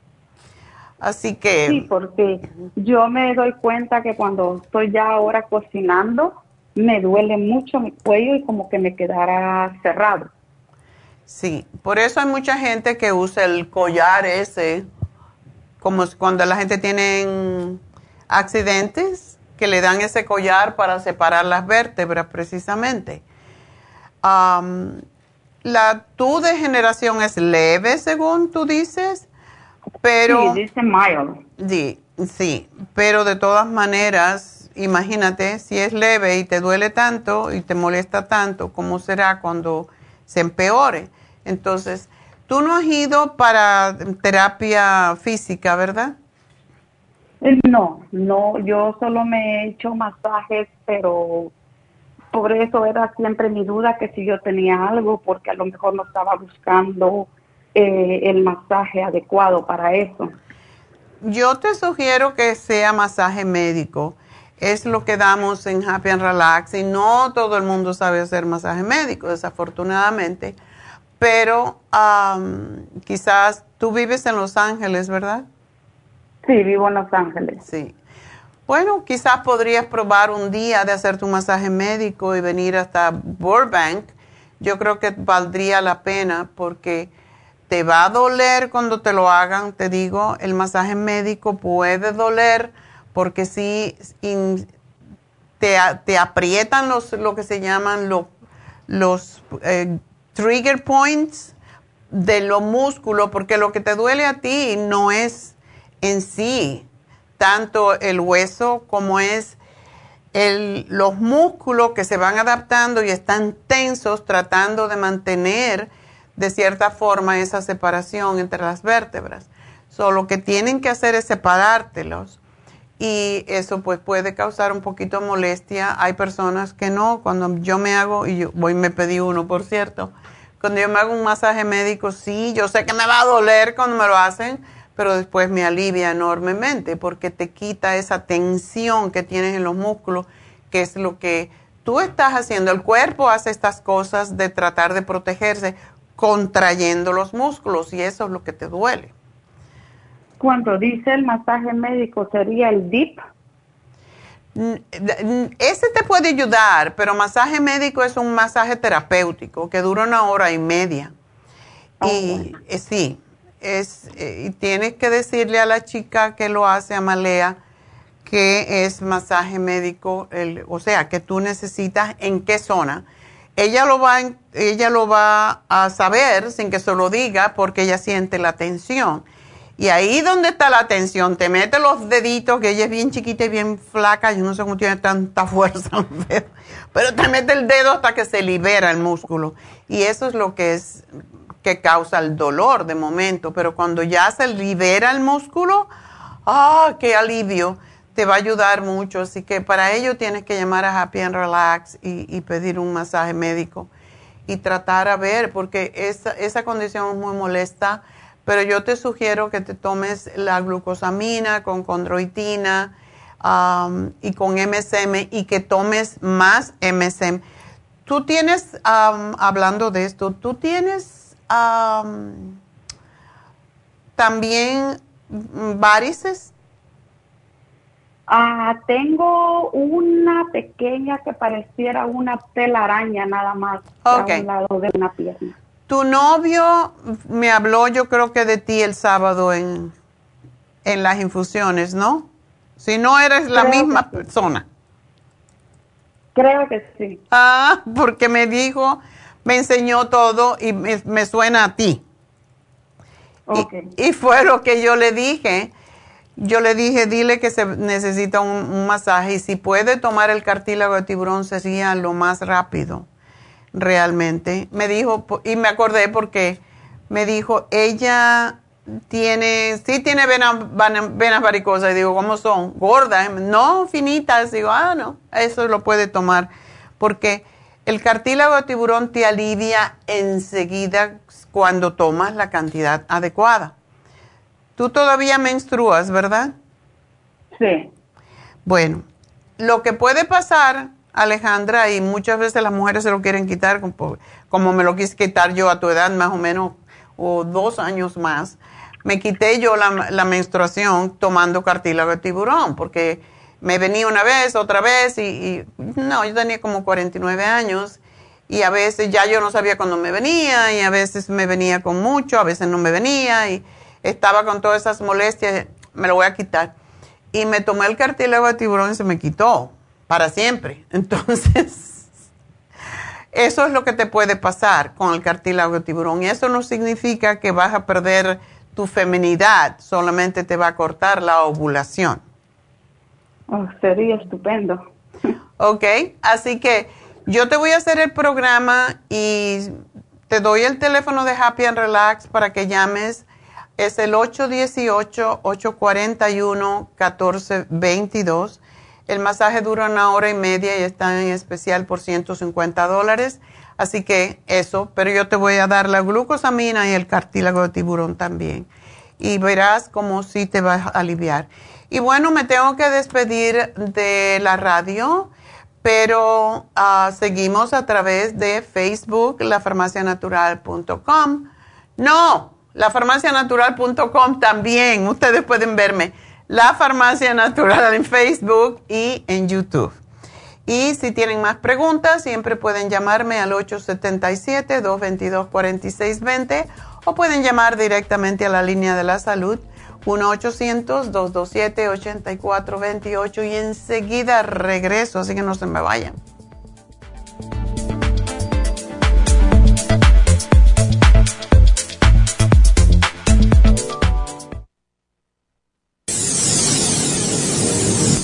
Así que... Sí, porque yo me doy cuenta que cuando estoy ya ahora cocinando, me duele mucho mi cuello y como que me quedara cerrado. Sí, por eso hay mucha gente que usa el collar ese, como cuando la gente tiene accidentes, que le dan ese collar para separar las vértebras precisamente la tu degeneración es leve, según tú dices, pero... Sí, dice mild. Sí, sí, pero de todas maneras, imagínate, si es leve y te duele tanto y te molesta tanto, ¿cómo será cuando se empeore? Entonces, tú no has ido para terapia física, ¿verdad? Eh, no, no, yo solo me he hecho masajes, pero por eso era siempre mi duda que si yo tenía algo, porque a lo mejor no estaba buscando eh, el masaje adecuado para eso. Yo te sugiero que sea masaje médico. Es lo que damos en Happy and Relax y no todo el mundo sabe hacer masaje médico, desafortunadamente. Pero quizás tú vives en Los Ángeles, ¿verdad? Sí, vivo en Los Ángeles. Sí. Bueno, quizás podrías probar un día de hacer tu masaje médico y venir hasta Burbank. Yo creo que valdría la pena porque te va a doler cuando te lo hagan, te digo, el masaje médico puede doler porque si te, aprietan los, lo que se llaman los eh, trigger points de los músculos, porque lo que te duele a ti no es en sí tanto el hueso como es el, los músculos que se van adaptando y están tensos tratando de mantener de cierta forma esa separación entre las vértebras. Solo lo que tienen que hacer es separártelos y eso pues puede causar un poquito de molestia. Hay personas que no, cuando yo me hago, y yo voy me pedí uno por cierto, cuando yo me hago un masaje médico, sí, yo sé que me va a doler cuando me lo hacen, pero después me alivia enormemente porque te quita esa tensión que tienes en los músculos qué es lo que tú estás haciendo. El cuerpo hace estas cosas de tratar de protegerse contrayendo los músculos y eso es lo que te duele. Cuando dice el masaje médico, ¿sería el DIP? Ese te puede ayudar, pero masaje médico es un masaje terapéutico que dura una hora y media. Y eh, sí, es, eh, y tienes que decirle a la chica que lo hace, a Malea, que es masaje médico, el, o sea, que tú necesitas en qué zona. Ella lo, va, ella lo va a saber sin que se lo diga porque ella siente la tensión. Y ahí donde está la tensión, te mete los deditos, que ella es bien chiquita y bien flaca, yo no sé cómo tiene tanta (laughs) fuerza, pero te mete el dedo hasta que se libera el músculo. Y eso es lo que es que causa el dolor de momento, pero cuando ya se libera el músculo, ¡ah, qué alivio! Te va a ayudar mucho, así que para ello tienes que llamar a Happy and Relax y, pedir un masaje médico y tratar a ver, porque esa, esa condición es muy molesta pero yo te sugiero que te tomes la glucosamina con condroitina y con MSM y que tomes más MSM. Tú tienes, hablando de esto, tú tienes también varices. Ah, tengo una pequeña que pareciera una telaraña nada más a un lado de una pierna. Tu novio me habló, yo creo que de ti el sábado en, en las infusiones, ¿no? Si no eres la misma persona. Creo que sí. Ah, porque me dijo, me enseñó todo y me, suena a ti. Y, fue lo que yo le dije. Yo le dije, dile que se necesita un, un masaje y si puede tomar el cartílago de tiburón sería lo más rápido realmente. Me dijo, y me acordé porque me dijo, ella tiene, sí tiene venas, venas varicosas. Y digo, ¿cómo son? ¿Gordas? No, finitas. Digo, ah, no, eso lo puede tomar. Porque el cartílago de tiburón te alivia enseguida cuando tomas la cantidad adecuada. Tú todavía menstruas, ¿verdad? Sí. Bueno, lo que puede pasar Alejandra, y muchas veces las mujeres se lo quieren quitar, como me lo quise quitar yo a tu edad, más o menos, o dos años más. Me quité yo la, menstruación tomando cartílago de tiburón, porque me venía una vez, otra vez, y, no, yo tenía como 49 años, y a veces ya yo no sabía cuándo me venía, y a veces me venía con mucho, a veces no me venía, y estaba con todas esas molestias, me lo voy a quitar. Y me tomé el cartílago de tiburón y se me quitó para siempre. (laughs) Entonces, eso es lo que te puede pasar con el cartílago de tiburón. Y eso no significa que vas a perder tu feminidad, solamente te va a cortar la ovulación. Oh, sería estupendo. Ok, así que yo te voy a hacer el programa y te doy el teléfono de Happy and Relax para que llames. Es el 818-841-1422 el masaje dura una hora y media y está en especial por 150 dólares. Así que eso, pero yo te voy a dar la glucosamina y el cartílago de tiburón también. Y verás cómo sí te va a aliviar. Y bueno, me tengo que despedir de la radio, pero ah, seguimos a través de Facebook, lafarmacianatural.com. No, lafarmacianatural.com también. Ustedes pueden verme la Farmacia Natural en Facebook y en YouTube. Y si tienen más preguntas, siempre pueden llamarme al 877-222-4620 o pueden llamar directamente a la línea de la salud 1-800-227-8428 y enseguida regreso, así que no se me vayan.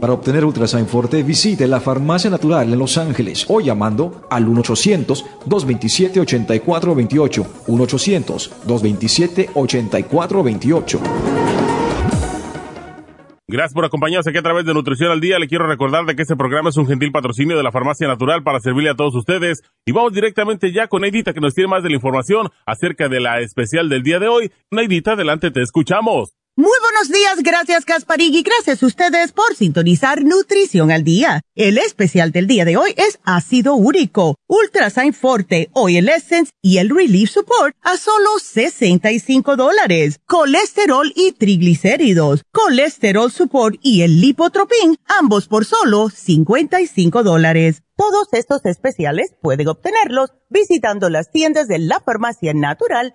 Para obtener Ultrasign Forte, visite la Farmacia Natural en Los Ángeles o llamando al 1-800-227-8428. 1-800-227-8428. Gracias por acompañarnos aquí a través de Nutrición al Día. Le quiero recordar de que este programa es un gentil patrocinio de la Farmacia Natural para servirle a todos ustedes. Y vamos directamente ya con Neidita que nos tiene más de la información acerca de la especial del día de hoy. Neidita, adelante, te escuchamos. Muy buenos días, gracias y gracias a ustedes por sintonizar Nutrición al Día. El especial del día de hoy es ácido úrico, Ultrasign Forte, Oil Essence y el Relief Support a solo 65 dólares. Colesterol y triglicéridos, Colesterol Support y el Lipotropin, ambos por solo 55 dólares. Todos estos especiales pueden obtenerlos visitando las tiendas de la Farmacia Natural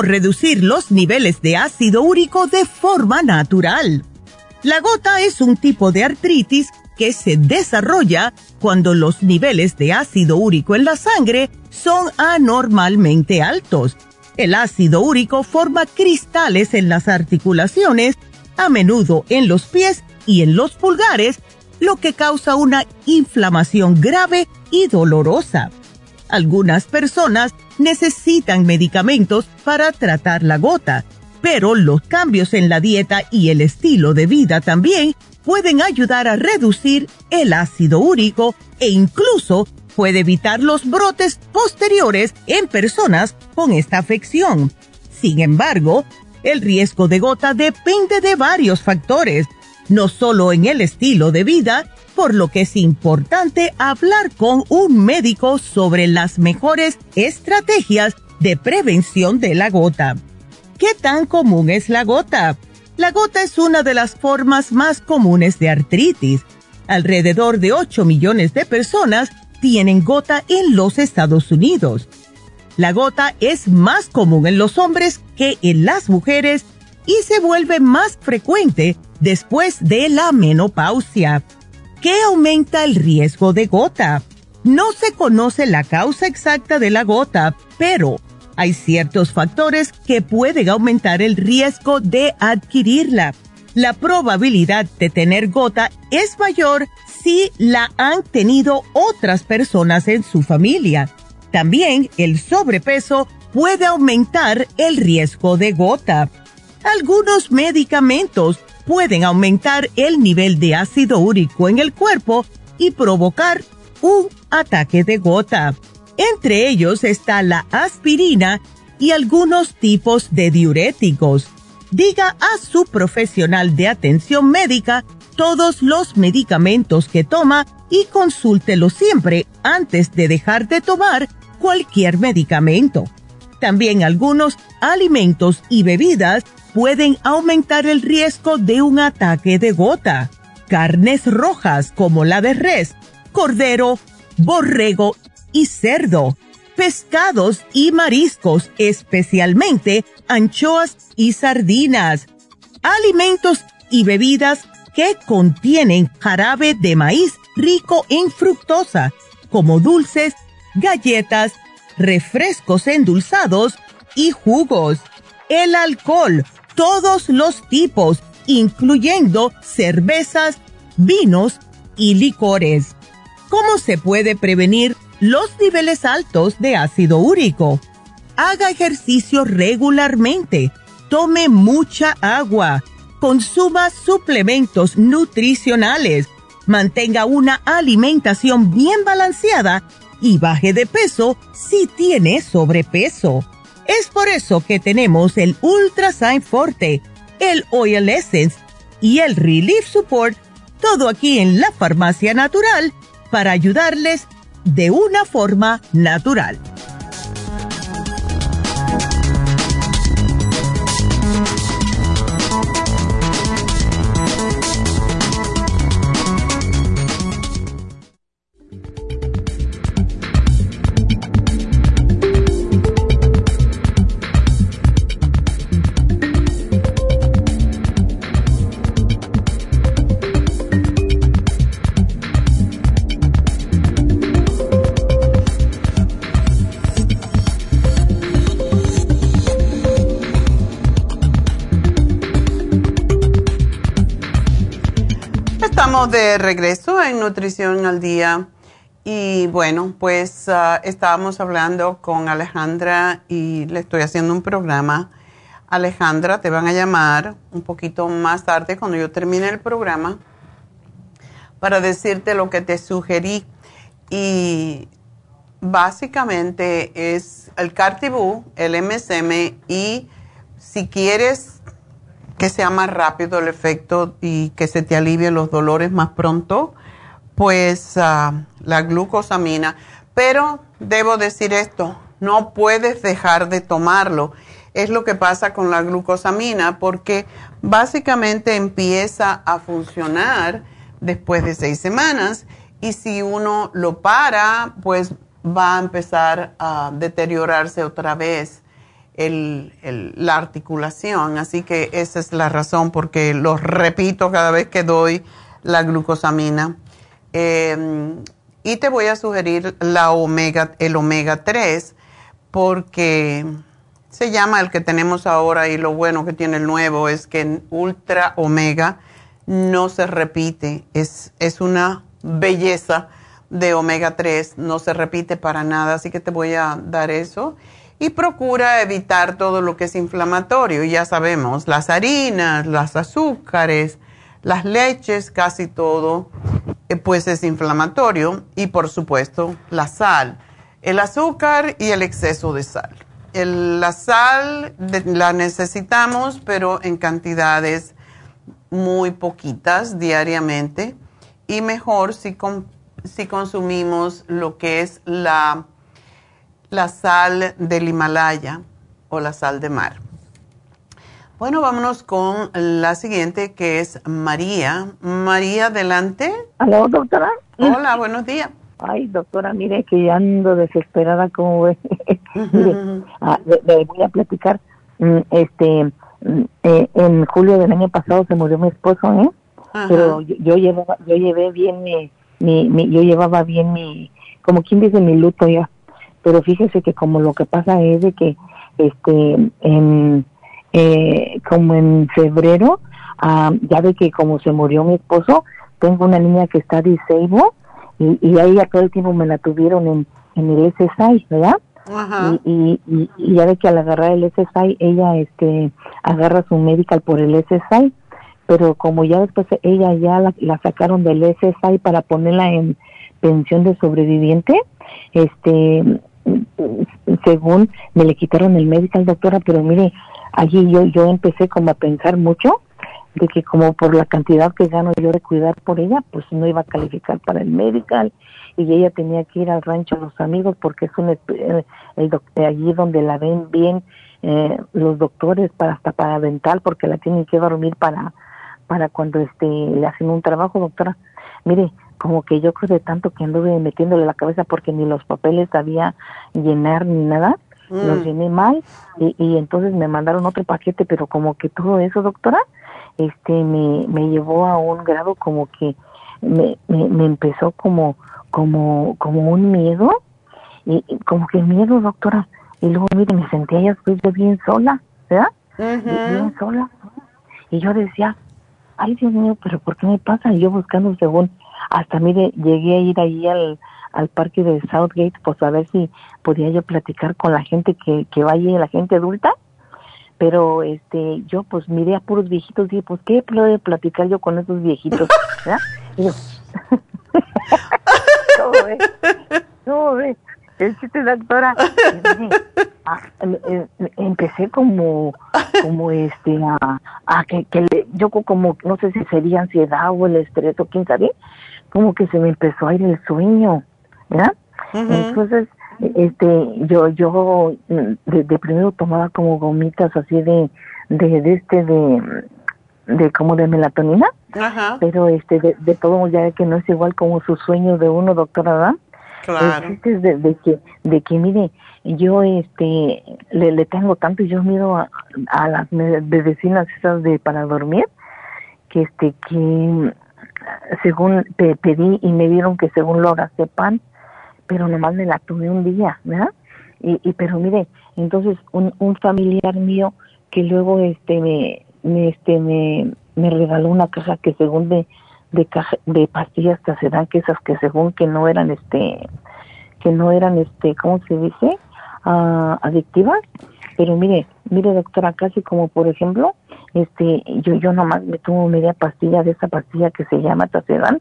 Reducir los niveles de ácido úrico de forma natural. La gota es un tipo de artritis que se desarrolla cuando los niveles de ácido úrico en la sangre son anormalmente altos. El ácido úrico forma cristales en las articulaciones, a menudo en los pies y en los pulgares, lo que causa una inflamación grave y dolorosa. Algunas personas necesitan medicamentos para tratar la gota, pero los cambios en la dieta y el estilo de vida también pueden ayudar a reducir el ácido úrico e incluso puede evitar los brotes posteriores en personas con esta afección. Sin embargo, el riesgo de gota depende de varios factores, no solo en el estilo de vida, por lo que es importante hablar con un médico sobre las mejores estrategias de prevención de la gota. ¿Qué tan común es la gota? La gota es una de las formas más comunes de artritis. Alrededor de 8 millones de personas tienen gota en los Estados Unidos. La gota es más común en los hombres que en las mujeres y se vuelve más frecuente después de la menopausia. ¿Qué aumenta el riesgo de gota? No se conoce la causa exacta de la gota, pero hay ciertos factores que pueden aumentar el riesgo de adquirirla. La probabilidad de tener gota es mayor si la han tenido otras personas en su familia. También el sobrepeso puede aumentar el riesgo de gota. Algunos medicamentos pueden aumentar el nivel de ácido úrico en el cuerpo y provocar un ataque de gota. Entre ellos está la aspirina y algunos tipos de diuréticos. Diga a su profesional de atención médica todos los medicamentos que toma y consúltelo siempre antes de dejar de tomar cualquier medicamento. También algunos alimentos y bebidas pueden aumentar el riesgo de un ataque de gota. Carnes rojas como la de res, cordero, borrego y cerdo. Pescados y mariscos, especialmente anchoas y sardinas. Alimentos y bebidas que contienen jarabe de maíz rico en fructosa, como dulces, galletas, refrescos endulzados y jugos. El alcohol todos los tipos, incluyendo cervezas, vinos y licores. ¿Cómo se puede prevenir los niveles altos de ácido úrico. Haga ejercicio regularmente. Tome mucha agua. Consuma suplementos nutricionales. Mantenga una alimentación bien balanceada y baje de peso si tiene sobrepeso. Es por eso que tenemos el Ultra Sign Forte, el Oil Essence y el Relief Support, todo aquí en la Farmacia Natural para ayudarles de una forma natural. De regreso en Nutrición al Día. Y bueno, pues ah, estábamos hablando con Alejandra y le estoy haciendo un programa. Alejandra, te van a llamar un poquito más tarde cuando yo termine el programa para decirte lo que te sugerí. Y básicamente es el Cartibú, el MSM y si quieres que sea más rápido el efecto y que se te alivien los dolores más pronto, pues ah, la glucosamina. Pero debo decir esto, no puedes dejar de tomarlo. Es lo que pasa con la glucosamina porque básicamente empieza a funcionar después de seis semanas y si uno lo para, pues va a empezar a deteriorarse otra vez la articulación. Así que esa es la razón porque lo repito cada vez que doy la glucosamina. Em, y te voy a sugerir la omega, el omega 3 porque se llama el que tenemos ahora y lo bueno que tiene el nuevo es que en ultra omega no se repite. Es, es una belleza de omega 3, no se repite para nada, así que te voy a dar eso y procura evitar todo lo que es inflamatorio. Ya sabemos, las harinas, los azúcares, las leches, casi todo, eh, pues es inflamatorio. Y por supuesto, la sal, el azúcar y el exceso de sal. la sal la necesitamos, pero en cantidades muy poquitas diariamente. Y mejor si, si consumimos lo que es la la sal del Himalaya o la sal de mar. Bueno, vámonos con la siguiente que es María. María, adelante. Hola, doctora. Hola, buenos días. Ay, doctora, mire que ya ando desesperada como ve. (laughs) mire, ah, le, voy a platicar. Mm, este, mm, eh, en julio del año pasado se murió mi esposo, ¿eh? Pero yo, llevaba, yo llevé bien mi, mi, yo llevaba bien mi, como quien dice, mi luto ya pero fíjese que como lo que pasa es de que este en eh, como en febrero ah, ya ve que como se murió mi esposo tengo una niña que está disabled y, y a ella todo el tiempo me la tuvieron en, en el SSI ¿verdad? Y, y, y, ya ve que al agarrar el SSI ella este agarra su medical por el SSI pero como ya después ella ya la, la sacaron del SSI para ponerla en pensión de sobreviviente este según me le quitaron el medical, doctora, pero mire, allí yo, yo empecé como a pensar mucho de que como por la cantidad que gano yo de cuidar por ella, pues no iba a calificar para el medical y ella tenía que ir al rancho a los amigos porque es un, el, el allí donde la ven bien eh, los doctores para hasta para dental porque la tienen que dormir para para cuando este le hacen un trabajo, doctora. Mire, como que yo creo de tanto que anduve metiéndole la cabeza porque ni los papeles sabía llenar ni nada, los mm. llené mal y, y entonces me mandaron otro paquete, pero como que todo eso, doctora, este me, me llevó a un grado como que me, me, empezó como como como un miedo y, como que miedo, doctora, y luego mire, me sentía ya después bien sola, ¿verdad? Bien sola. Y yo decía, ay Dios mío, pero ¿por qué me pasa? Y yo buscando según hasta mire, llegué a ir ahí al, al parque de Southgate, pues a ver si podía yo platicar con la gente que, que vaya, la gente adulta. Pero este, yo pues miré a puros viejitos y dije, pues qué puedo platicar yo con esos viejitos, (laughs) ¿verdad? Y yo, (laughs) ¿Cómo ves? ¿Cómo ves? El chiste, doctora. Ah, em, em, empecé como, como este, a, a que, que le- yo co- como, no sé si sería ansiedad o el estrés o quién sabe, como que se me empezó a ir el sueño, ¿verdad? Entonces, este, yo, yo, de, de primero tomaba como gomitas así de, de, de este, de, de como de melatonina, Ajá, pero este, de, de todo ya que no es igual como sus sueños de uno, doctora, ¿verdad? claro. Es de, de que, de que mire, yo este, le, le tengo tanto y yo miro a, a las medicinas esas de para dormir, que este, que según pe- pedí y me dieron que según lo pan, pero nomás me la tomé un día, ¿verdad? Y, y pero mire, entonces un, un familiar mío que luego este me, me este me, me regaló una caja que según de de caja, de pastillas que se dan que esas que según que no eran este que no eran este cómo se dice Ah, adictivas pero mire mire doctora casi como por ejemplo este yo yo nomás me tomo media pastilla de esa pastilla que se llama Tacedan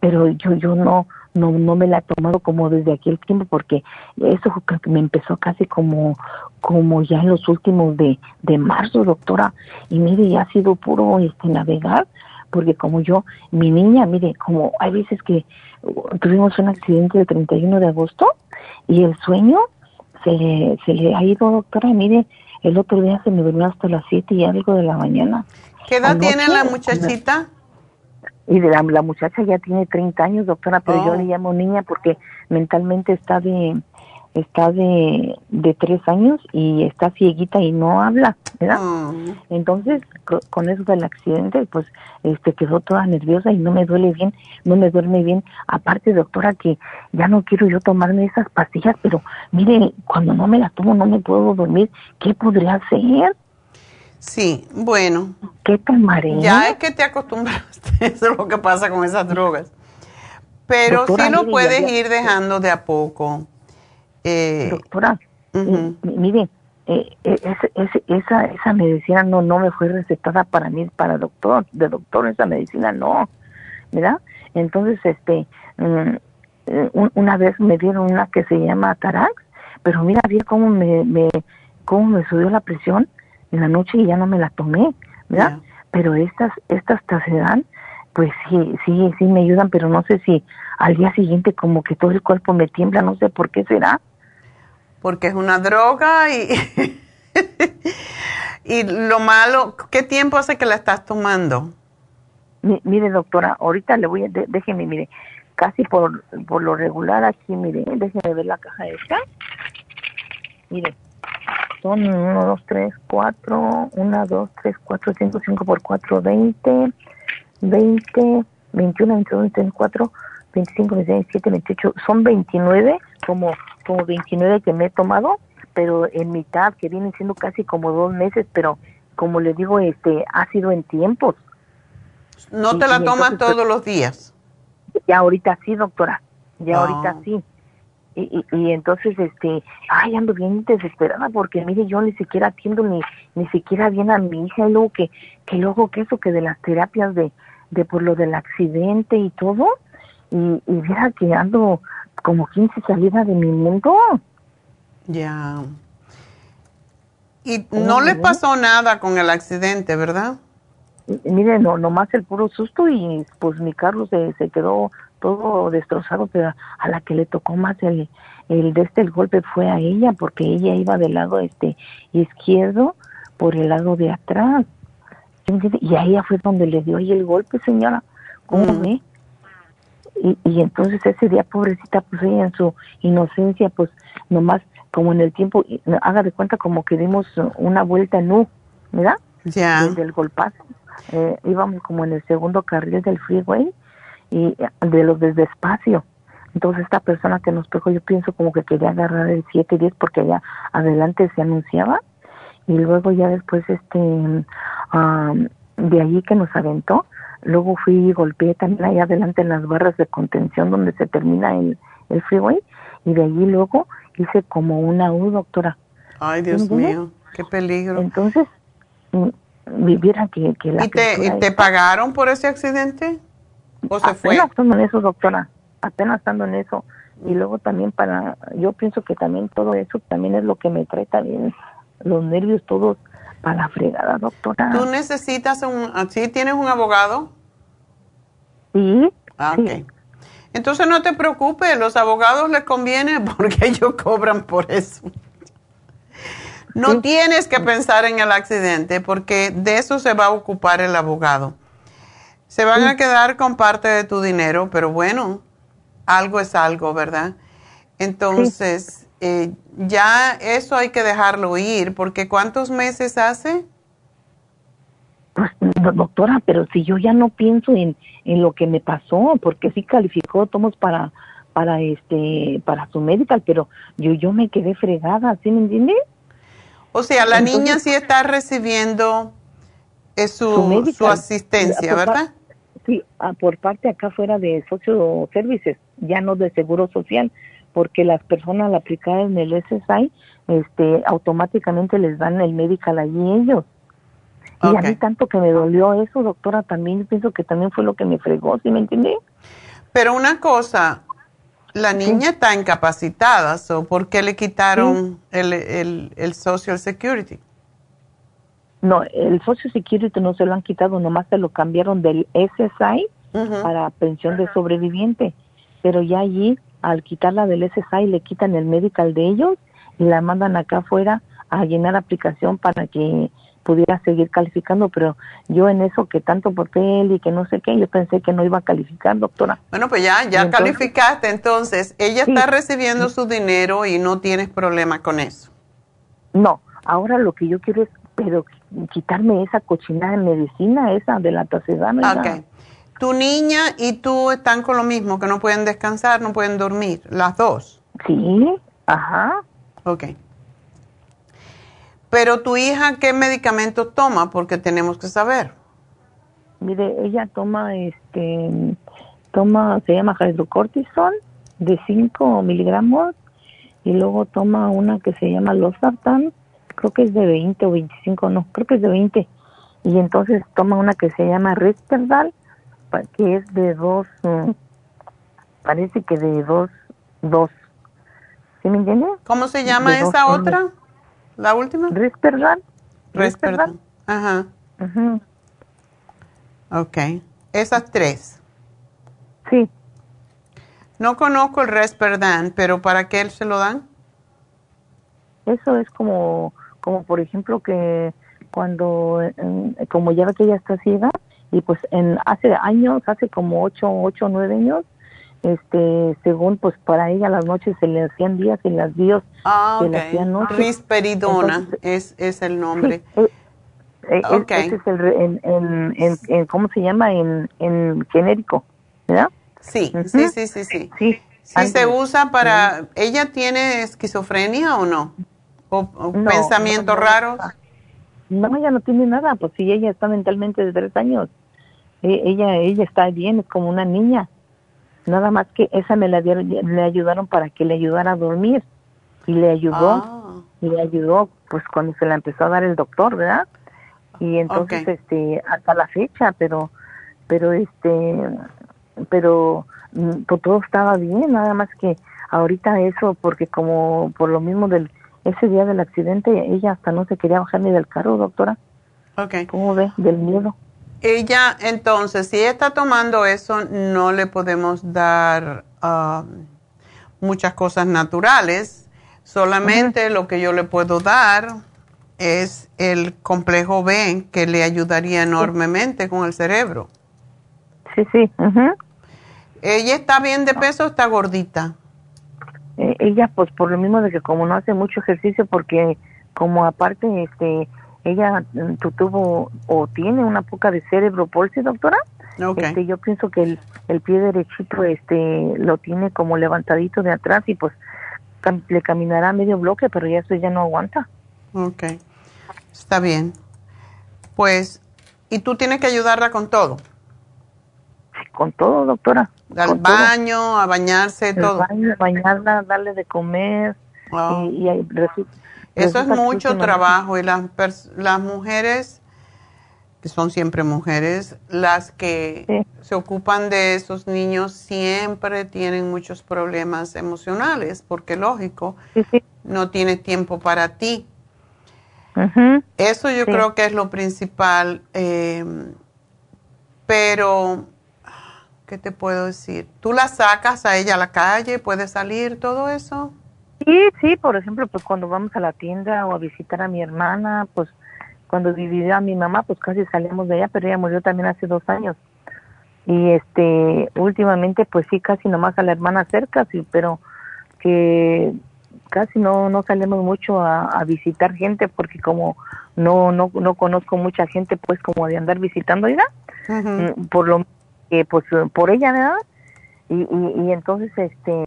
pero yo yo no no no me la he tomado como desde aquel tiempo porque eso me empezó casi como como ya en los últimos de de marzo doctora. Y mire ya ha sido puro este navegar porque como yo mi niña mire como hay veces que uh, tuvimos un accidente el 31 de agosto y el sueño se le, se le ha ido doctora mire el otro día se me durmió hasta las 7 y algo de la mañana ¿Qué edad Anoche, tiene la muchachita? y de la, la muchacha ya tiene 30 años, doctora, pero yo Oh. le llamo niña porque mentalmente está de está de, de tres años y está cieguita y no habla, ¿verdad? Oh, Entonces, co- con eso del accidente, pues, este, quedó toda nerviosa y no me duele bien, no me duerme bien. Aparte, doctora, que ya no quiero yo tomarme esas pastillas, pero mire, cuando no me las tomo no me puedo dormir. ¿Qué podría hacer? Sí, bueno, ¿Qué tomaré? ya es que te acostumbraste, (laughs) eso es lo que pasa con esas drogas. Pero Doctora, sí lo puedes ir dejando de a poco. Eh, Doctora, eh, mire, eh, ese- ese- esa, esa medicina no, no me fue recetada para mí, para doctor, de doctor, esa medicina no, ¿verdad? Entonces, este, mm, un- una vez me dieron una que se llama Tarax, pero mira bien cómo me, me, cómo me subió la presión en la noche y ya no me la tomé, ¿verdad? Pero estas, estas Tacedan, pues sí, sí, sí me ayudan, pero no sé si al día siguiente como que todo el cuerpo me tiembla, no sé por qué será. Porque es una droga y, (laughs) y lo malo, ¿qué tiempo hace que la estás tomando? Mi- mire, doctora, ahorita le voy a, de- déjeme, mire, casi por, por lo regular aquí, mire, déjeme ver la caja esta. Mire, son 1, 2, 3, 4, 1, 2, 3, 4, 5, 5 por 4, 20, 20, 21, 22, 24, 25, 26, 27, 28, son 29, como, como 29 que me he tomado, pero en mitad, que vienen siendo casi como dos meses, pero como le digo, este, ha sido en tiempos. No Y- te la tomas entonces, todos los días. Ya ahorita sí, doctora. Ya Ah. ahorita sí. Y, y, y entonces, este, ay, ando bien desesperada porque, mire, yo ni siquiera atiendo ni, ni siquiera bien a mi hija y luego que, que luego que eso, que de las terapias de, de por lo del accidente y todo, y, y viera que ando como 15 salida de mi mundo. Ya. Y no le pasó nada con el accidente, ¿verdad? Mire, no, nomás el puro susto y pues mi carro se, se quedó todo destrozado, pero a la que le tocó más el, el de este el golpe fue a ella, porque ella iba del lado este izquierdo por el lado de atrás. Y a ella fue donde le dio ahí el golpe, señora. ¿Cómo Mm. ve? Y, y entonces ese día, pobrecita, pues ella en su inocencia, pues nomás como en el tiempo, haga de cuenta como que dimos una vuelta en U, ¿verdad? Ya. desde el golpazo. Eh, íbamos como en el segundo carril del freeway y eh, de los desde espacio. Entonces esta persona que nos pegó yo pienso como que quería agarrar el 7 y 10 porque allá adelante se anunciaba y luego ya después este am, de allí que nos aventó, luego fui y golpeé también allá adelante en las barras de contención donde se termina el, el freeway, y de allí luego hice como una U, doctora. Ay, Dios mío, qué peligro. Entonces, mm, viviera que, que la ¿Y te, te pagaron por ese accidente? ¿O se fue? Apenas estando en eso, doctora, apenas estando en eso. Y luego también para, yo pienso que también todo eso también es lo que me trae también los nervios todos para la fregada, doctora. ¿Tú necesitas un, ¿sí tienes un abogado? Sí. Ah. Entonces no te preocupes, los abogados les conviene (laughs) porque ellos cobran por eso. No tienes que pensar en el accidente porque de eso se va a ocupar el abogado. Se van a quedar con parte de tu dinero, pero bueno, algo es algo, ¿verdad? Entonces, eh, ya eso hay que dejarlo ir, porque ¿cuántos meses hace? Pues, doctora, pero si yo ya no pienso en, en lo que me pasó, porque sí calificó, tomos para para este para su medical, pero yo yo me quedé fregada, ¿sí me entiende? O sea, la niña sí está recibiendo eh, su, su, asistencia, ¿verdad? Sí, ah, por parte acá fuera de Socio Services, ya no de Seguro Social, porque las personas al aplicar en el SSI, este, automáticamente les dan el medical allí ellos. Y a mí tanto que me dolió eso, doctora, también pienso que también fue lo que me fregó, ¿sí me entiende? Pero una cosa, la niña está incapacitada, ¿o ¿por qué le quitaron el, el, el, Social Security? No, el Social Security no se lo han quitado, nomás se lo cambiaron del SSI para pensión de sobreviviente. Pero ya allí, al quitarla del SSI, le quitan el medical de ellos y la mandan acá afuera a llenar aplicación para que pudiera seguir calificando, pero yo en eso que tanto papel y que no sé qué, yo pensé que no iba a calificar, doctora. Bueno, pues ya, ya calificaste, entonces ella está recibiendo su dinero y no tienes problema con eso. No, ahora lo que yo quiero es, pero quitarme esa cochinada de medicina, esa de la tacedana. Ok. Tu niña y tú están con lo mismo, que no pueden descansar, no pueden dormir, las dos. Sí, ajá. Ok. Pero tu hija, ¿qué medicamento toma? Porque tenemos que saber. Mire, ella toma, este, toma, se llama hidrocortisol de 5 miligramos y luego toma una que se llama Losartan, creo que es de 20 o 25, no, creo que es de 20. Y entonces toma una que se llama Risperdal, que es de dos, mm, parece que de dos, dos. ¿Sí me entiendes? ¿Cómo se llama esa otra? ¿La última? Risperdal. Risperdal. Ajá. Ok. Esas tres. Sí. No conozco el Risperdal, pero ¿para qué se lo dan? Eso es como, como por ejemplo que cuando, como ya ve que ella está ciega, y pues en hace años, hace como ocho, ocho o nueve años, este, según pues para ella las noches se le hacían días y las días ah, se le hacían noches. Risperidona es, es el nombre. Eh, eh, ese es el, en, en, en, ¿cómo se llama? En, en genérico, ¿verdad? Sí, sí, sí, sí, sí. Sí, se usa para, ¿ella tiene esquizofrenia o no? ¿O, pensamientos raros? No, ella no tiene nada, pues si ella está mentalmente de tres años. E, ella, ella está bien, es como una niña. Nada más que esa me la dieron, le ayudaron para que le ayudara a dormir. Y le ayudó, ah. y le ayudó pues cuando se la empezó a dar el doctor, ¿verdad? Y entonces, este, hasta la fecha, pero, pero este, pero mm, pues, todo estaba bien, nada más que ahorita eso, porque como por lo mismo del, ese día del accidente, ella hasta no se quería bajar ni del carro, doctora. Okay. ¿Cómo ve? Del miedo. Ella, entonces, si está tomando eso, no le podemos dar um, muchas cosas naturales. Solamente lo que yo le puedo dar es el complejo B, que le ayudaría enormemente con el cerebro. Sí, sí. ¿Ella está bien de peso o está gordita? Eh, ella, pues por lo mismo de que como no hace mucho ejercicio, porque como aparte, este ella mm, tuvo o tiene una poca de cerebro palsy, doctora. Este, yo pienso que el, el, pie derechito este lo tiene como levantadito de atrás y pues le caminará medio bloque, pero ya eso ya no aguanta. Ok, está bien. Pues, ¿y tú tienes que ayudarla con todo? Con todo, doctora. Al todo. baño, a bañarse, todo. baño, bañarla, darle de comer. Y, y ahí resu- Eso es resulta mucho trabajo y las, las mujeres, que son siempre mujeres, las que Sí. se ocupan de esos niños siempre tienen muchos problemas emocionales, porque lógico, Sí, sí. no tienes tiempo para ti. Eso yo creo que es lo principal. eh, pero, ¿qué te puedo decir? ¿Tú la sacas a ella a la calle? ¿Puede salir todo eso? Sí, sí, por ejemplo, pues cuando vamos a la tienda o a visitar a mi hermana, pues cuando vivía mi mamá, pues casi salíamos de allá, pero ella murió también hace dos años. Y este, últimamente, pues sí, casi nomás a la hermana cerca, sí, pero que casi no no salimos mucho a, a visitar gente porque como no no no conozco mucha gente, pues como de andar visitando. Ujú. Mm, por lo que pues por ella verdad y, y, y entonces este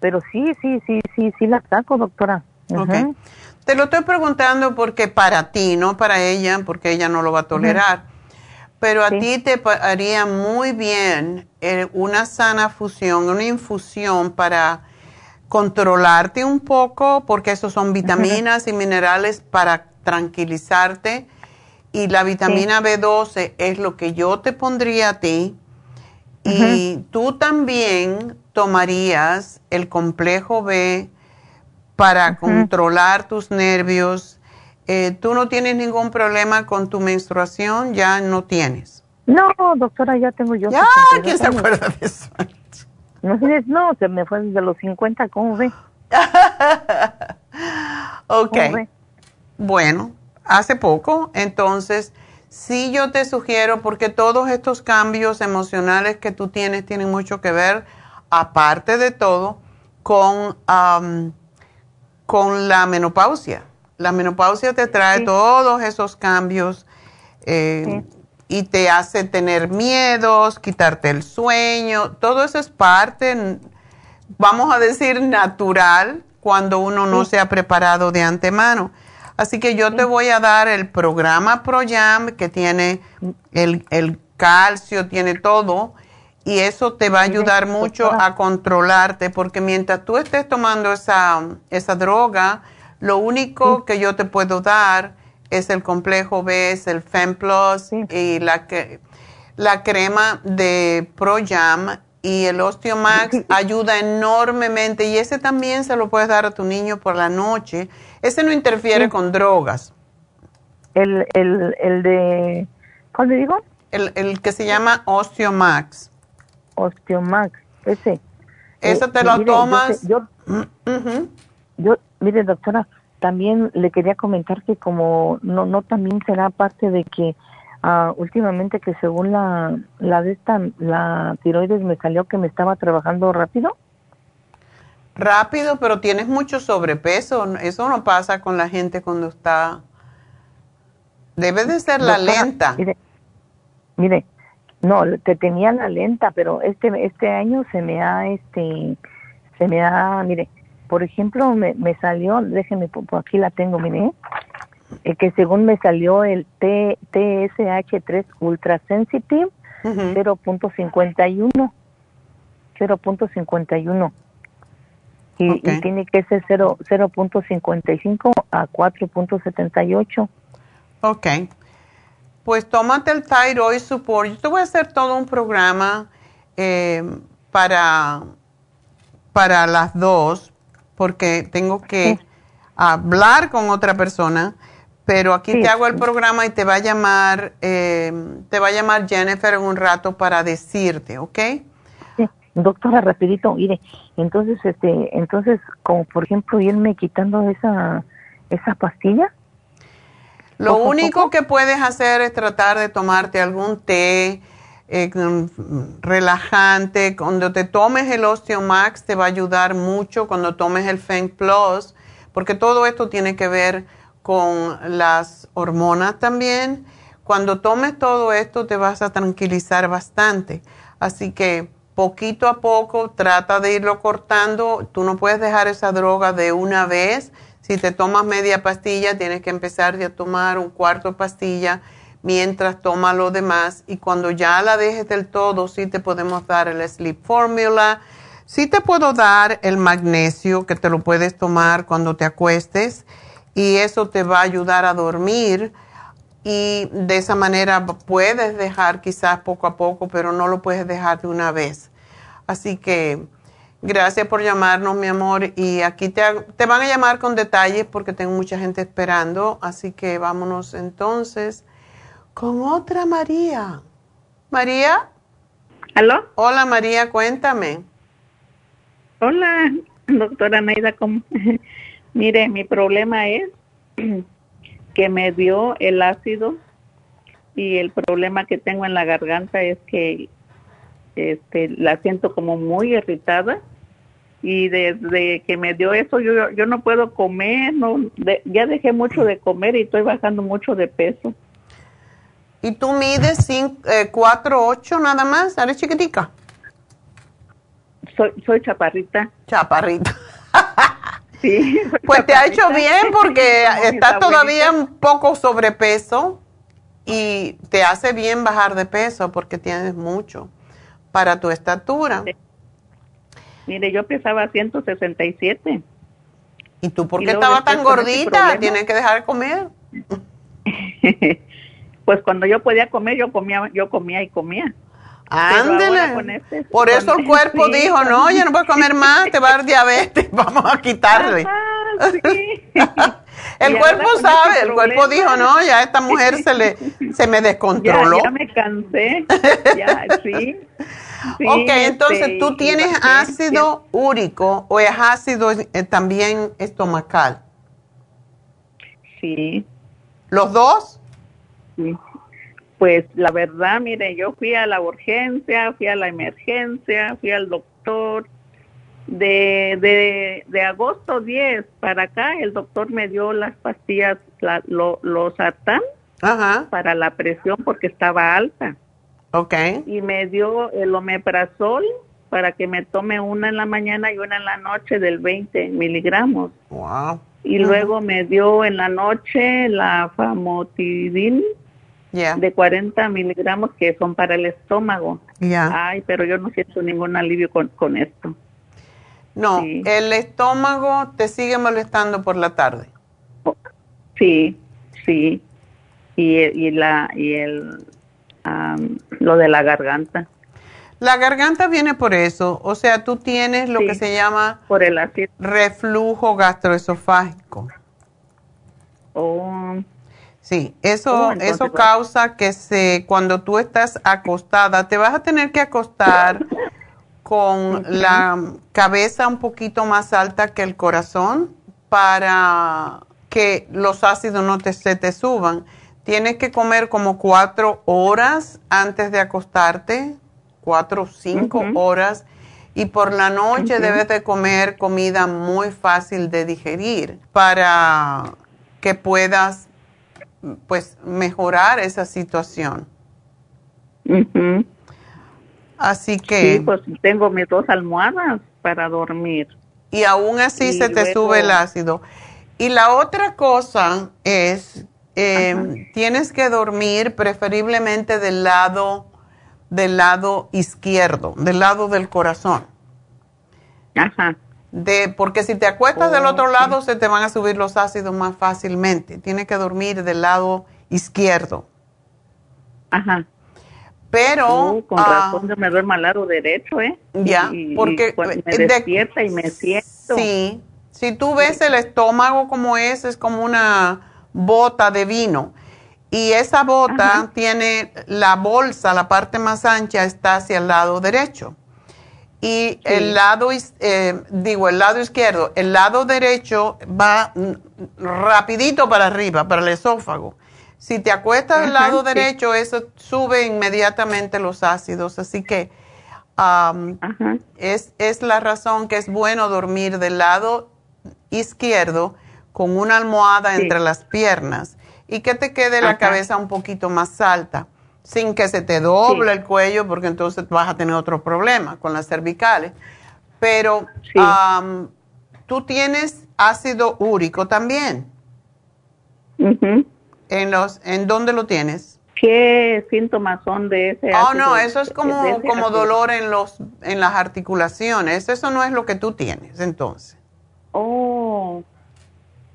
pero sí sí sí sí sí la saco doctora. Te lo estoy preguntando porque para ti, no para ella, porque ella no lo va a tolerar. Pero a Sí. ti te haría muy bien eh, una sana fusión, una infusión para controlarte un poco, porque esos son (laughs) vitaminas y minerales para tranquilizarte. Y la vitamina B12 es lo que yo te pondría a ti. Y tú también tomarías el complejo B para controlar tus nervios. Eh, ¿Tú no tienes ningún problema con tu menstruación? Ya no tienes. no doctora ya tengo yo Ya, 62 ¿quién se acuerda de eso? no, no se me fue desde los 50 cómo ve (laughs) ok. ¿Cómo ve? Bueno, hace poco, entonces sí yo te sugiero, porque todos estos cambios emocionales que tú tienes tienen mucho que ver, aparte de todo, con, am, con la menopausia. La menopausia te trae Sí. todos esos cambios eh, y te hace tener miedos, quitarte el sueño, todo eso es parte, vamos a decir, natural cuando uno no se ha preparado de antemano. Así que yo te voy a dar el programa ProYam que tiene el, el calcio, tiene todo, y eso te va a ayudar mucho a controlarte, porque mientras tú estés tomando esa, esa droga, lo único que yo te puedo dar es el complejo B, es el FemPlus Sí. y la, que, la crema de ProYam y el Osteomax (laughs) ayuda enormemente y ese también se lo puedes dar a tu niño por la noche. Ese no interfiere Sí. con drogas. el el el de ¿cuál le digo? El, el que se llama Osteomax. Osteomax ese Ese Eh, te lo mire, tomas. yo. Yo, mire, doctora, también le quería comentar que como no, no también será parte de que ah, últimamente que según la, la de esta, la tiroides me salió que me estaba trabajando rápido. Rápido, pero tienes mucho sobrepeso. Eso no pasa con la gente cuando está... Debe de ser la Doctora, lenta. Mire, mire, no, te tenía la lenta, pero este, este año se me ha, este, se me ha, mire, por ejemplo, me, me salió, déjeme, aquí la tengo, mire, eh, que según me salió el T, TSH3 Ultra Sensitive, Ujú. 0.51. 0.51. Y, tiene que ser 0 0.55 a 4.78. Ok. Pues tómate el Thyroid Support. Yo te voy a hacer todo un programa eh, para, para las dos, porque tengo que hablar con otra persona, pero aquí Sí. te hago el programa y te va a llamar, eh, te va a llamar Jennifer en un rato para decirte, ¿ok? Doctora, rapidito, mire, entonces, este, entonces, como por ejemplo, irme quitando esa, esa pastilla. Lo Poco único poco. que puedes hacer es tratar de tomarte algún té eh, relajante. Cuando te tomes el Osteomax te va a ayudar mucho cuando tomes el Feng Plus, porque todo esto tiene que ver con las hormonas también. Cuando tomes todo esto te vas a tranquilizar bastante. Así que poquito a poco trata de irlo cortando. Tú no puedes dejar esa droga de una vez. Si te tomas media pastilla, tienes que empezar a tomar un cuarto de pastilla mientras toma lo demás y cuando ya la dejes del todo, sí te podemos dar el Sleep Formula, sí te puedo dar el magnesio que te lo puedes tomar cuando te acuestes y eso te va a ayudar a dormir y de esa manera puedes dejar quizás poco a poco, pero no lo puedes dejar de una vez. Así que gracias por llamarnos, mi amor, y aquí te, te van a llamar con detalles porque tengo mucha gente esperando, así que vámonos entonces con otra María. María. ¿Aló? Hola María, cuéntame. Hola, doctora Naida. ¿cómo? (laughs) Mire, mi problema es (clears throat) que me dio el ácido y el problema que tengo en la garganta es que este, la siento como muy irritada y desde que me dio eso yo, yo no puedo comer, no, ya dejé mucho de comer y estoy bajando mucho de peso. ¿Y tú mides 4'8 eh, nada más? ¿Eres chiquitica? Soy, soy chaparrita. Chaparrita. Sí. (laughs) Pues te ha hecho bien porque (laughs) estás todavía un poco sobrepeso y te hace bien bajar de peso porque tienes mucho para tu estatura. Mire, yo pesaba 167. ¿Y tú por qué estabas tan gordita? Tienes que dejar de comer. (laughs) pues cuando yo podía comer, yo comía, yo comía y comía. Ándele. Este, Por eso el cuerpo dijo, no, ya no puedo comer más, te va a dar (laughs) diabetes, vamos a quitarle. (laughs) el cuerpo sabe, el cuerpo dijo, no, ya esta mujer se le se me descontroló. Ya, me cansé, (laughs) ya, sí. ok, entonces este, tú tienes ácido úrico o es ácido eh, también estomacal. Sí. ¿Los dos? Pues la verdad, mire, yo fui a la urgencia, fui a la emergencia, fui al doctor. De, de, de agosto 10 para acá, el doctor me dio las pastillas, los sartán para la presión porque estaba alta. Ok. Y me dio el omeprazol para que me tome una en la mañana y una en la noche del 20 miligramos. Wow. Y luego me dio en la noche la de 40 miligramos que son para el estómago. Ay, pero yo no siento ningún alivio con, con esto. No, el estómago te sigue molestando por la tarde. Sí, sí. Y, y la y el lo de la garganta. La garganta viene por eso, o sea, tú tienes lo que se llama por el reflujo gastroesofágico. Oh. Sí, eso, oh, eso causa que se, cuando tú estás acostada, te vas a tener que acostar con la cabeza un poquito más alta que el corazón para que los ácidos no te, se te suban. Tienes que comer como cuatro horas antes de acostarte, cuatro o cinco horas, y por la noche debes de comer comida muy fácil de digerir para que puedas pues mejorar esa situación. Así que... Sí, pues tengo mis dos almohadas para dormir. Y aún así se te sube el ácido. Y la otra cosa es, em, tienes que dormir preferiblemente del lado, del lado izquierdo, del lado del corazón. Ajá de porque si te acuestas del otro lado se te van a subir los ácidos más fácilmente. Tienes que dormir del lado izquierdo. Ajá. Pero uh, con razón yo me duermo al lado derecho, ¿eh? Ya, porque me despierta y me siento. Sí. Si tú ves el estómago como es, es como una bota de vino. Y esa bota tiene la bolsa, la parte más ancha está hacia el lado derecho y el lado, eh, digo, el lado izquierdo, el lado derecho va rapidito para arriba, para el esófago. Si te acuestas del lado derecho, eso sube inmediatamente los ácidos. Así que es, es la razón que es bueno dormir del lado izquierdo con una almohada entre las piernas y que te quede la cabeza un poquito más alta sin que se te doble el cuello, porque entonces vas a tener otro problema con las cervicales. Pero tú tienes ácido úrico también. ¿En, los, ¿En dónde lo tienes? ¿Qué síntomas son de ese Oh, ácido? no, eso es como, como dolor en, los, en las articulaciones. Eso no es lo que tú tienes, entonces. Oh,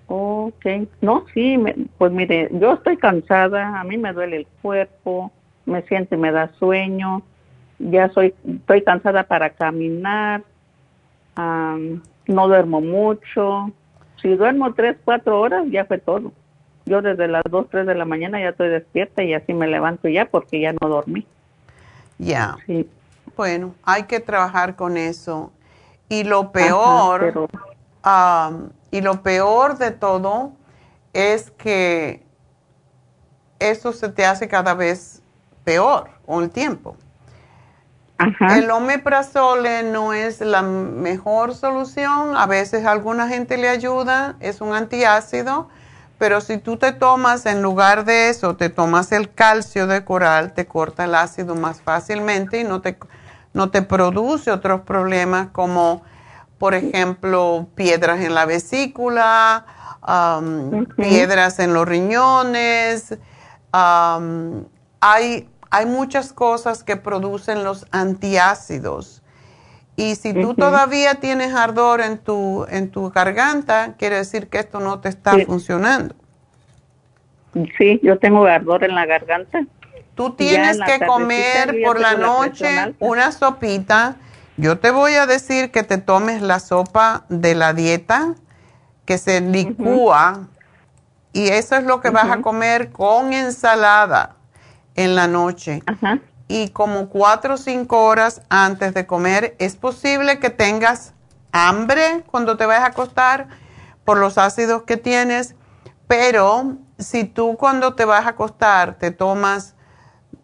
ok. No, sí, me- pues mire, yo estoy cansada, a mí me duele el cuerpo, me siento y me da sueño, ya soy, estoy cansada para caminar, am, no duermo mucho. Si duermo tres, cuatro horas, ya fue todo. Yo desde las dos, tres de la mañana ya estoy despierta y así me levanto ya porque ya no dormí. Ya. Sí. Bueno, hay que trabajar con eso. Y lo peor, pero- y lo peor de todo es que eso se te hace cada vez peor con el tiempo. El omeprazole no es la mejor solución. A veces a alguna gente le ayuda, es un antiácido, pero si tú te tomas en lugar de eso, te tomas el calcio de coral, te corta el ácido más fácilmente y no te, no te produce otros problemas como, por ejemplo, piedras en la vesícula, piedras en los riñones. Hay, hay muchas cosas que producen los antiácidos. Y si tú todavía tienes ardor en tu, en tu garganta, quiere decir que esto no te está Sí. funcionando. Sí, yo tengo ardor en la garganta. Tú tienes que comer por la noche una sopita. Yo te voy a decir que te tomes la sopa de la dieta que se licúa y eso es lo que vas a comer con ensalada en la noche. Y como cuatro o cinco horas antes de comer, es posible que tengas hambre cuando te vayas a acostar por los ácidos que tienes, pero si tú cuando te vas a acostar te tomas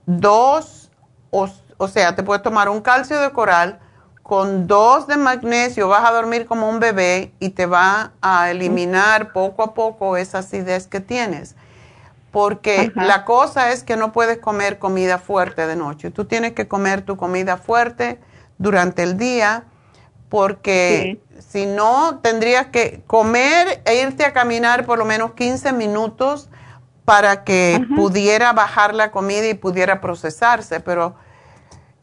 dos, o, o sea, te puedes tomar un calcio de coral con dos de magnesio, vas a dormir como un bebé y te va a eliminar poco a poco esa acidez que tienes. Porque Ajá. la cosa es que no puedes comer comida fuerte de noche. Tú tienes que comer tu comida fuerte durante el día porque si no tendrías que comer e irte a caminar por lo menos 15 minutos para que pudiera bajar la comida y pudiera procesarse, pero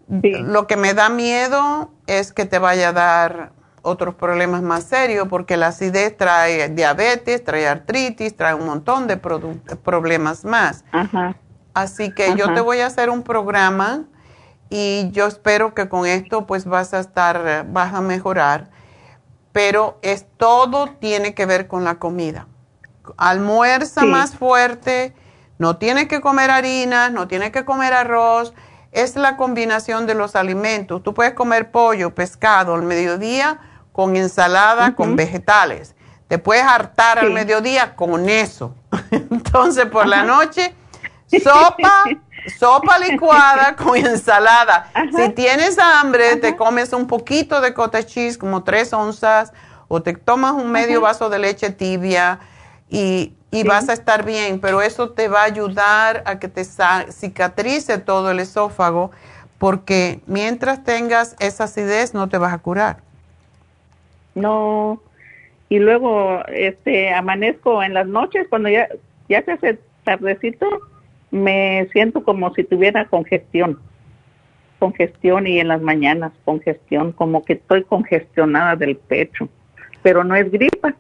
lo que me da miedo es que te vaya a dar otros problemas más serios porque la acidez trae diabetes, trae artritis, trae un montón de problemas más. Así que yo te voy a hacer un programa y yo espero que con esto pues vas a estar, vas a mejorar. Pero es todo tiene que ver con la comida. Almuerza Sí. más fuerte, no tienes que comer harinas, no tienes que comer arroz. Es la combinación de los alimentos. Tú puedes comer pollo, pescado al mediodía con ensalada, con vegetales. Te puedes hartar al mediodía con eso. (laughs) Entonces por la noche, (laughs) sopa, sopa (laughs) licuada con ensalada. Si tienes hambre, te comes un poquito de cottage cheese, como tres onzas, o te tomas un medio vaso de leche tibia y, y vas a estar bien, pero eso te va a ayudar a que te cicatrice todo el esófago, porque mientras tengas esa acidez no te vas a curar. No. Y luego este amanezco en las noches cuando ya ya se hace tardecito, me siento como si tuviera congestión. Congestión y en las mañanas congestión, como que estoy congestionada del pecho, pero no es gripa.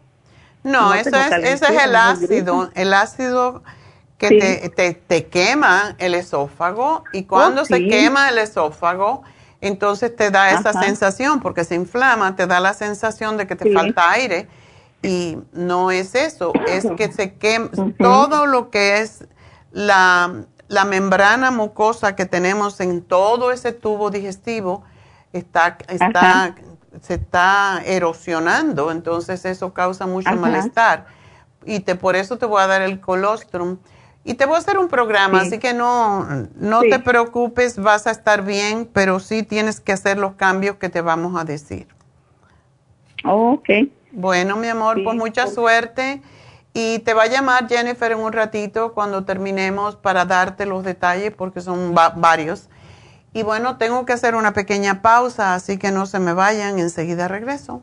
No, No eso es, ese es el ácido, el ácido que Sí. te, te, te quema el esófago y cuando Oh, se sí. quema el esófago, entonces te da esa Ajá. sensación, porque se inflama, te da la sensación de que te Sí. falta aire y no es eso, es que se quema todo lo que es la, la membrana mucosa que tenemos en todo ese tubo digestivo está, está Ajá. se está erosionando, entonces eso causa mucho Ajá. malestar. Y te, por eso te voy a dar el colostrum. Y te voy a hacer un programa, Sí. así que no, no Sí. te preocupes, vas a estar bien, pero sí tienes que hacer los cambios que te vamos a decir. ok. Bueno, mi amor, pues mucha suerte. Y te va a llamar Jennifer en un ratito cuando terminemos para darte los detalles, porque son va- varios. Y bueno, tengo que hacer una pequeña pausa, así que no se me vayan, enseguida regreso.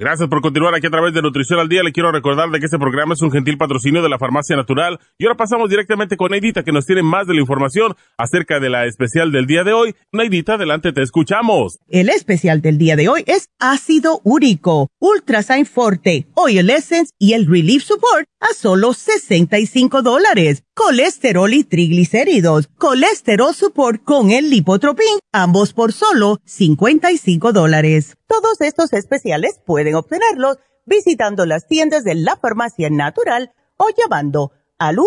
Gracias por continuar aquí a través de Nutrición al Día. Le quiero recordar de que este programa es un gentil patrocinio de la Farmacia Natural. Y ahora pasamos directamente con Neidita, que nos tiene más de la información acerca de la especial del día de hoy. Neidita, adelante, te escuchamos. El especial del día de hoy es ácido úrico, Ultrasign Forte, Oil Essence y el Relief Support a solo 65 dólares. Colesterol y triglicéridos, Colesterol Support con el Lipotropin, ambos por solo 55 dólares. Todos estos especiales pueden obtenerlos visitando las tiendas de la farmacia natural o llamando al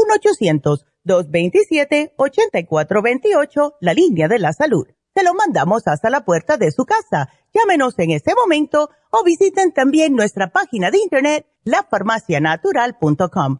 1-800-227-8428, la línea de la salud. Se lo mandamos hasta la puerta de su casa. Llámenos en este momento o visiten también nuestra página de internet, lafarmacianatural.com.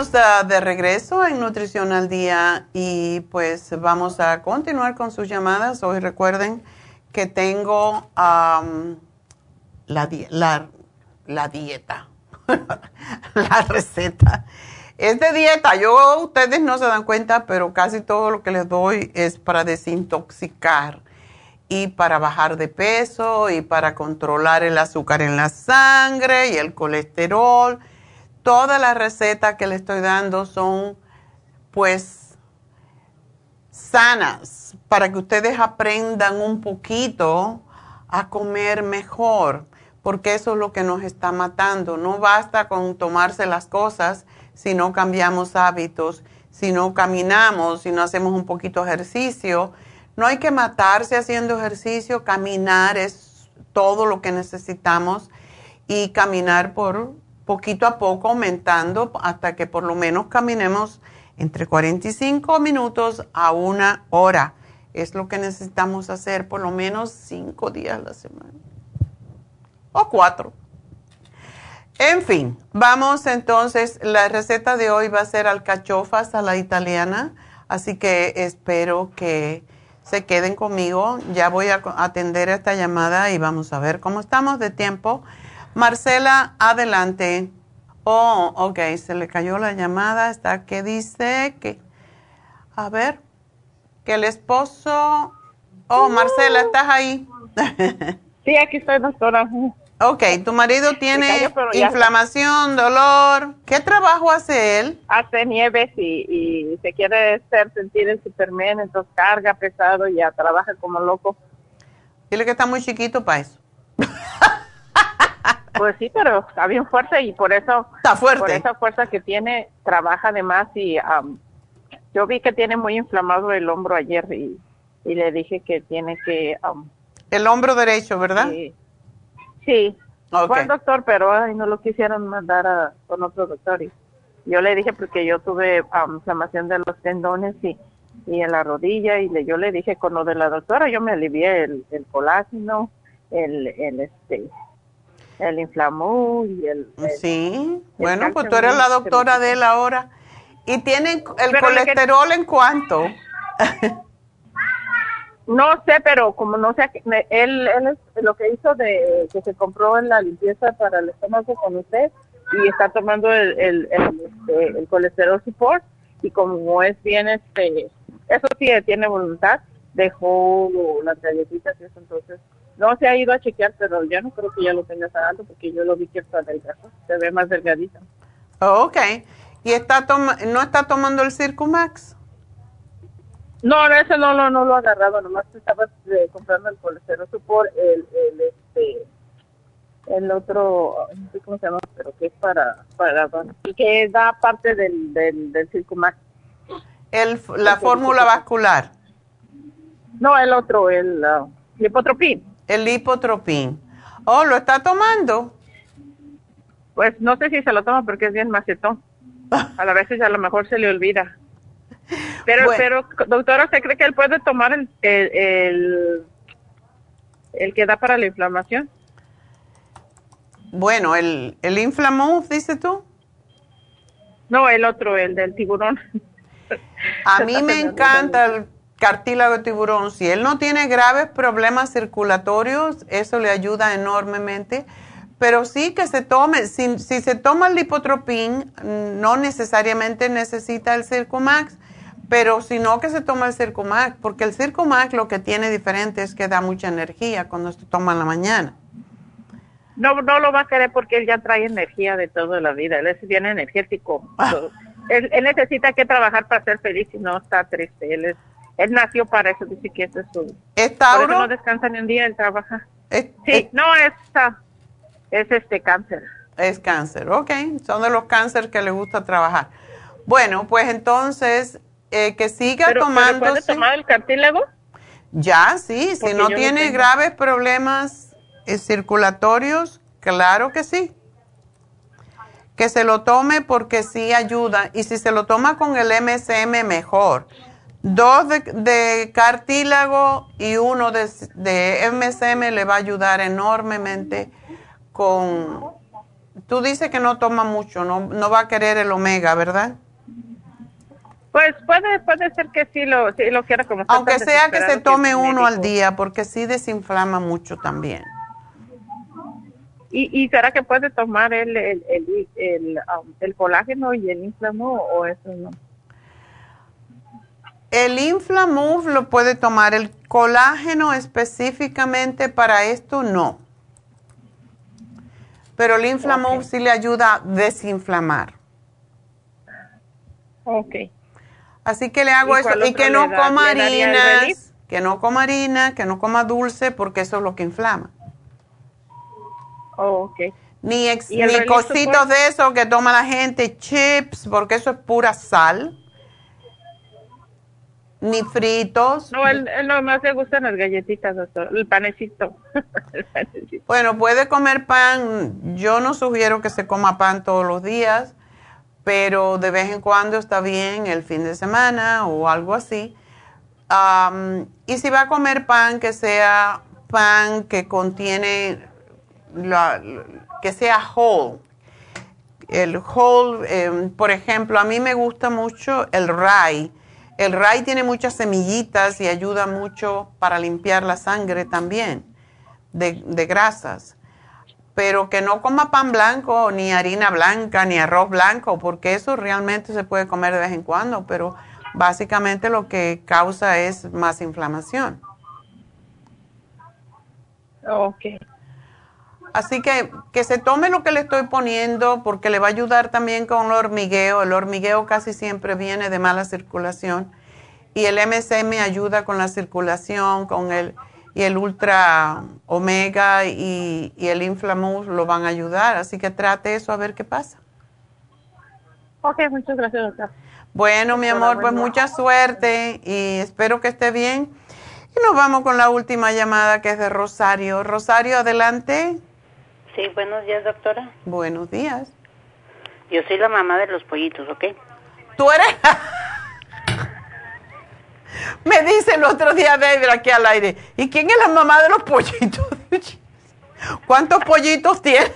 De regreso en Nutrición al Día y pues vamos a continuar con sus llamadas. Hoy recuerden que tengo um, la, la dieta, (laughs) la receta. Es de dieta. Yo, ustedes no se dan cuenta, pero casi todo lo que les doy es para desintoxicar y para bajar de peso y para controlar el azúcar en la sangre y el colesterol. Todas las recetas que le estoy dando son pues sanas para que ustedes aprendan un poquito a comer mejor, porque eso es lo que nos está matando. No basta con tomarse las cosas si no cambiamos hábitos, si no caminamos, si no hacemos un poquito de ejercicio. No hay que matarse haciendo ejercicio, caminar es todo lo que necesitamos y caminar por poquito a poco aumentando hasta que por lo menos caminemos entre 45 minutos a una hora. Es lo que necesitamos hacer por lo menos cinco días a la semana. O cuatro. En fin, vamos entonces, la receta de hoy va a ser alcachofas a la italiana, así que espero que se queden conmigo. Ya voy a atender esta llamada y vamos a ver cómo estamos de tiempo. Marcela, adelante. Oh, ok, se le cayó la llamada. Está que dice que, a ver, que el esposo. Oh, Marcela, ¿estás ahí? (laughs) Sí, aquí estoy, doctora. ok, tu marido tiene cayó, inflamación, dolor. ¿Qué trabajo hace él? Hace nieves y, y se quiere hacer sentir el Superman, entonces carga pesado y ya trabaja como loco. Dile que está muy chiquito para eso. (laughs) Pues sí, pero está bien fuerte y por eso, Está fuerte. por esa fuerza que tiene, trabaja de más y am, yo vi que tiene muy inflamado el hombro ayer y, y le dije que tiene que... am, El hombro derecho, ¿verdad? Sí. Sí. Fue al doctor, pero ay, no lo quisieron mandar a, con otro doctor. Y, yo le dije porque yo tuve um, inflamación de los tendones y, y en la rodilla y le, yo le dije con lo de la doctora yo me alivié el, el colágeno, el, el este el inflamó y el, sí bueno pues tú eres la doctora de él ahora. Y tiene el colesterol en cuánto (laughs) no sé pero como no sé él él es lo que hizo de que se compró en la limpieza para el estómago con usted y está tomando el el, el, este, el colesterol support y como es bien este eso sí tiene voluntad dejó las galletitas y eso entonces no se ha ido a chequear, pero ya no creo que ya lo tenga alto porque yo lo vi que está delgado, se ve más delgadita. Oh, ok. ¿Y está no está tomando el Circumax? No, ese no, no, no lo ha agarrado, nomás estaba eh, comprando el colesterol por el, el, este, el otro, no sé cómo se llama, pero que es para, para, y que da parte del, del, del Circumax. El, la fórmula vascular. No, el otro, el uh, lipotropín. El lipotropín. Oh, ¿lo está tomando? Pues no sé si se lo toma porque es bien macetón. A la veces a lo mejor se le olvida. Pero, pero doctora, ¿usted cree que él puede tomar el, el, el, que da para la inflamación? Bueno, el, el Inflamuf, dice tú. No, el otro, el del tiburón. A mí me encanta el cartílago de tiburón. Si él no tiene graves problemas circulatorios, eso le ayuda enormemente. Pero sí que se tome, si, se toma el lipotropín, no necesariamente necesita el Circumax, pero si no que se toma el Circumax, porque el Circumax lo que tiene diferente es que da mucha energía cuando se toma en la mañana. No, no lo va a querer porque él ya trae energía de toda la vida, él es bien energético. Ah. Él, él, necesita que trabajar para ser feliz y no está triste, él es él nació para eso, dice que eso es su... ¿Es Tauro? Por eso no descansa ni un día, él trabaja. sí, no, es, es este cáncer. Es cáncer, ok. Son de los cánceres que le gusta trabajar. Bueno, pues entonces, eh, que siga tomando... ¿Puede tomar el cartílago? Ya, sí. si no tiene graves problemas eh, circulatorios, claro que sí. Que se lo tome porque sí ayuda. Y si se lo toma con el MSM, mejor Dos de, cartílago y uno de, de, MSM le va a ayudar enormemente con... Tú dices que no toma mucho, no, no va a querer el omega, ¿verdad? Pues puede, puede ser que sí lo, sí lo quiera como Aunque sea que se tome uno al día, porque sí desinflama mucho también. ¿Y, y será que puede tomar el, el, el, el, um, el colágeno y el inflamo o eso no? El Inflamove lo puede tomar, el colágeno específicamente para esto no. Pero el Inflamove sí le ayuda a desinflamar. Ok. Así que le hago eso y que no coma harinas, que no coma harina, que no coma dulce porque eso es lo que inflama. Oh, ok. Ni, ni cositos de eso que toma la gente, chips, porque eso es pura sal ni fritos. No, él, él más le gustan las galletitas, doctor, (laughs) el panecito. Bueno, puede comer pan. Yo no sugiero que se coma pan todos los días, pero de vez en cuando está bien el fin de semana o algo así. y si va a comer pan, que sea pan que contiene, la, que sea whole. El whole, em, por ejemplo, a mí me gusta mucho el rye el ray tiene muchas semillitas y ayuda mucho para limpiar la sangre también de, grasas. Pero que no coma pan blanco, ni harina blanca, ni arroz blanco, porque eso realmente se puede comer de vez en cuando, pero básicamente lo que causa es más inflamación. Ok. Así que que se tome lo que le estoy poniendo porque le va a ayudar también con el hormigueo. El hormigueo casi siempre viene de mala circulación y el MSM ayuda con la circulación, con el y el ultra omega y, el inflamus lo van a ayudar. Así que trate eso a ver qué pasa. Ok, muchas gracias, doctor. Bueno, mi amor, pues mucha suerte y espero que esté bien. Y nos vamos con la última llamada que es de Rosario. Rosario, adelante. Sí, buenos días, doctora. Buenos días. Yo soy la mamá de los pollitos, ¿ok? Tú eres... (laughs) Me dice el otro día David aquí al aire, ¿y quién es la mamá de los pollitos? (laughs) ¿Cuántos pollitos tienes? (laughs)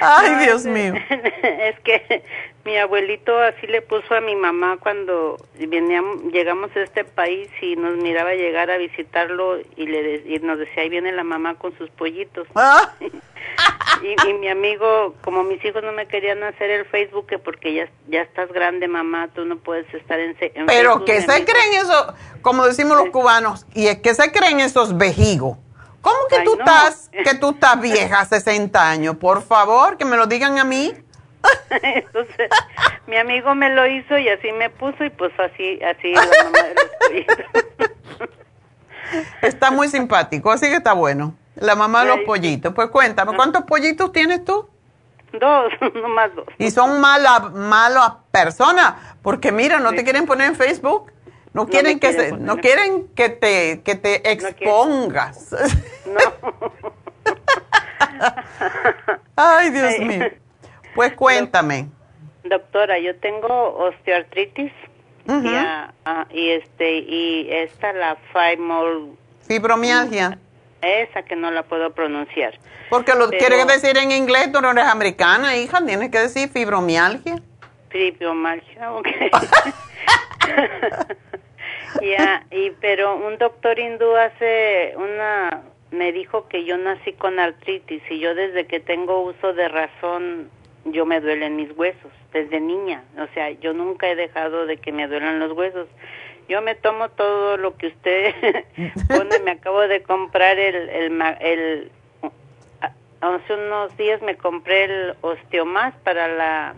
Ay, Dios mío. (laughs) Es que mi abuelito así le puso a mi mamá cuando veníamos, llegamos a este país y nos miraba llegar a visitarlo y le y nos decía, ahí viene la mamá con sus pollitos. Ah. (laughs) y, y mi amigo, como mis hijos no me querían hacer el Facebook, que porque ya, ya estás grande, mamá, tú no puedes estar en, en Pero Facebook que se en- creen eso, como decimos los cubanos, y es que se creen esos vejigos. ¿Cómo que Ay, tú no. estás, que tú estás vieja, 60 años? Por favor, que me lo digan a mí. (laughs) Entonces, mi amigo me lo hizo y así me puso y pues así, así la mamá de. (laughs) Está muy simpático, así que está bueno. La mamá de los pollitos. Pues cuéntame, ¿cuántos pollitos tienes tú? Dos, (laughs) nomás dos. Y son malas malas personas, porque mira, no te quieren poner en Facebook. No No quieren que se, no en- quieren que te que te expongas. (laughs) Ay, Dios Ay. mío. Pues cuéntame. Doctora, yo tengo osteoartritis y, y este y esta la fibro Fibromialgia. esa que no la puedo pronunciar. Porque lo Pero- quieres decir en inglés, tú no eres americana, hija, tienes que decir fibromialgia. Fibromialgia, ok. (laughs) Ya, y pero un doctor hindú hace una me dijo que yo nací con artritis y yo desde que tengo uso de razón yo me duelen mis huesos desde niña, o sea, yo nunca he dejado de que me duelan los huesos. Yo me tomo todo lo que usted (laughs) pone, me acabo de comprar el el, el hace unos días me compré el osteomás para la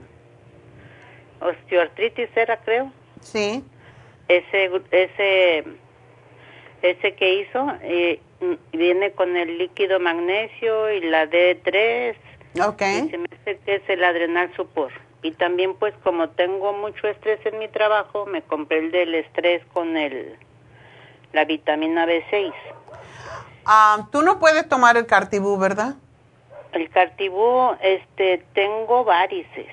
osteoartritis era creo Sí. Ese ese ese que hizo eh, viene con el líquido magnesio y la D3 Ok. y se me hace que es el adrenal supor y también pues como tengo mucho estrés en mi trabajo me compré el del estrés con el la vitamina B6 Ah, tú no puedes tomar el cartibú, ¿verdad? el cartibú este tengo varices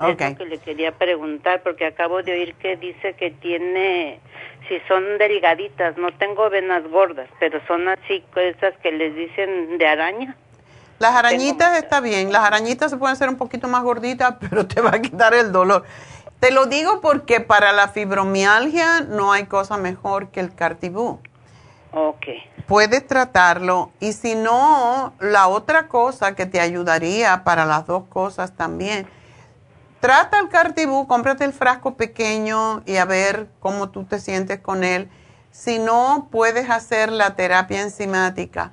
Ok. Es lo que le quería preguntar porque acabo de oír que dice que tiene, si son delgaditas, no tengo venas gordas, pero son así, esas que les dicen de araña. Las arañitas está bien, las arañitas se pueden hacer un poquito más gorditas, (laughs) pero te va a quitar el dolor. Te lo digo porque para la fibromialgia no hay cosa mejor que el cartibú. Ok. Puedes tratarlo y si no, la otra cosa que te ayudaría para las dos cosas también, trata el cartibú, cómprate el frasco pequeño y a ver cómo tú te sientes con él. Si no, puedes hacer la terapia enzimática.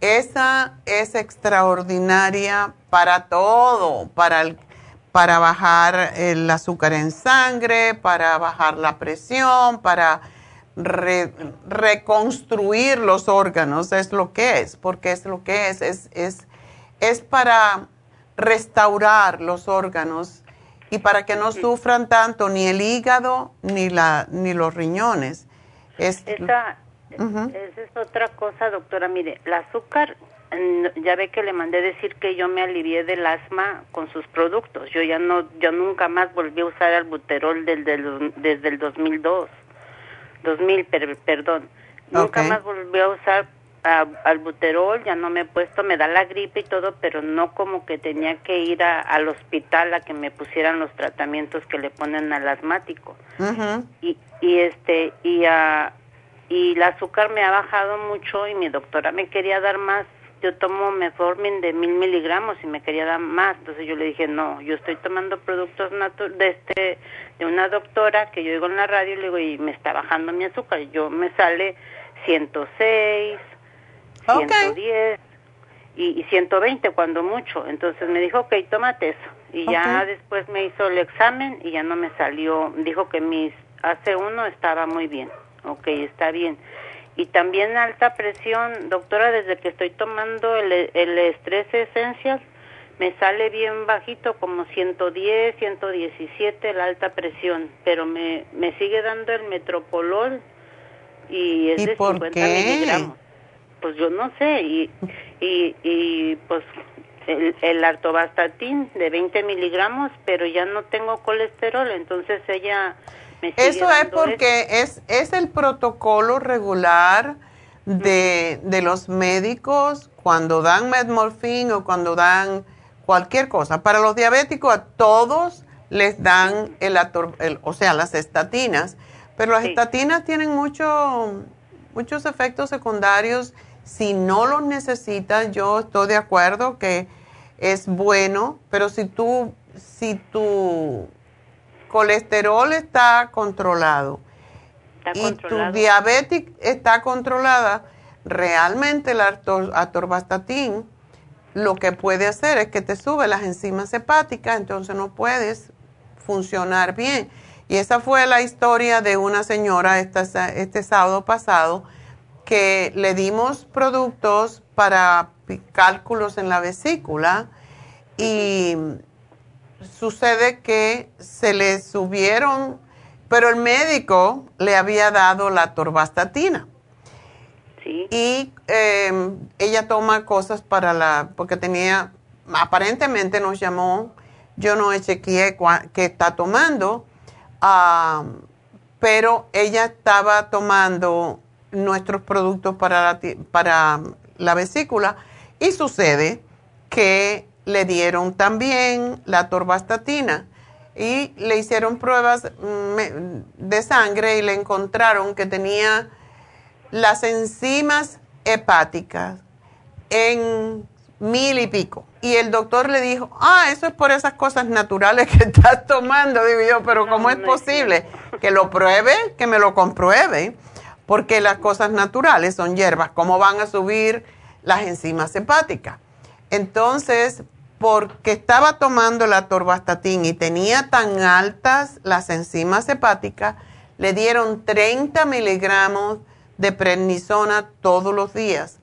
Esa es extraordinaria para todo, para, para bajar el azúcar en sangre, para bajar la presión, para re- reconstruir los órganos, es lo que es, porque es lo que es, es, es, es para restaurar los órganos y para que no sufran tanto ni el hígado ni, la, ni los riñones. Es, Esa, esa es otra cosa, doctora. Mire, el azúcar, ya ve que le mandé decir que yo me alivié del asma con sus productos. Yo ya no, yo nunca más volví a usar albuterol del, del- desde el 2002. 2000, per- perdón. Nunca más volví a usar ah, albuterol, ya no me he puesto, me da la gripe y todo, pero no como que tenía que ir a- al hospital a que me pusieran los tratamientos que le ponen al asmático. Y, y este y ah, y el azúcar me ha bajado mucho y mi doctora me quería dar más. Yo tomo metformin de mil miligramos y me quería dar más. Entonces yo le dije no yo estoy tomando productos natu- de este de una doctora que yo oigo en la radio y le digo y me está bajando mi azúcar y yo me sale 106 Ok. 110 y, y 120 cuando mucho. Entonces me dijo, ok, tómate eso. Y ya después me hizo el examen y ya no me salió. Dijo que mis AC1 estaba muy bien. Ok, está bien. Y también alta presión, doctora, desde que estoy tomando el, el estrés esencial, me sale bien bajito, como 110, 117 la alta presión, pero me, me sigue dando el metropolol y es ¿Y de por 50 qué? miligramos. Pues yo no sé, y, y, y pues el, el artobastatín de 20 miligramos, pero ya no tengo colesterol, entonces ella me sigue Eso es porque es, es el protocolo regular de, de los médicos cuando dan metmorfín o cuando dan cualquier cosa. Para los diabéticos a todos les dan el, ator- el- o sea, las estatinas, pero las estatinas tienen mucho, muchos efectos secundarios. Si no los necesitas, yo estoy de acuerdo que es bueno, pero si tú, si tu colesterol está controlado Está y controlado. tu diabetes está controlada, realmente el ator- atorvastatin lo que puede hacer es que te sube las enzimas hepáticas, entonces no puedes funcionar bien. Y esa fue la historia de una señora este sábado pasado que le dimos productos para cálculos en la vesícula y sucede que se le subieron, pero el médico le había dado la torvastatina. Y eh, ella toma cosas para la, porque tenía, aparentemente nos llamó, yo no chequeé qué está tomando, pero ella estaba tomando nuestros productos para la, para la vesícula y sucede que le dieron también la torvastatina y le hicieron pruebas mm, de sangre y le encontraron que tenía las enzimas hepáticas en mil y pico. Y el doctor le dijo, ah, eso es por esas cosas naturales que (laughs) estás tomando. Digo yo, pero ¿cómo es posible? Que lo pruebe, que me lo compruebe, porque las cosas naturales son hierbas. ¿Cómo van a subir las enzimas hepáticas? Entonces, porque estaba tomando la torvastatin y tenía tan altas las enzimas hepáticas, le dieron 30 miligramos de prednisona todos los días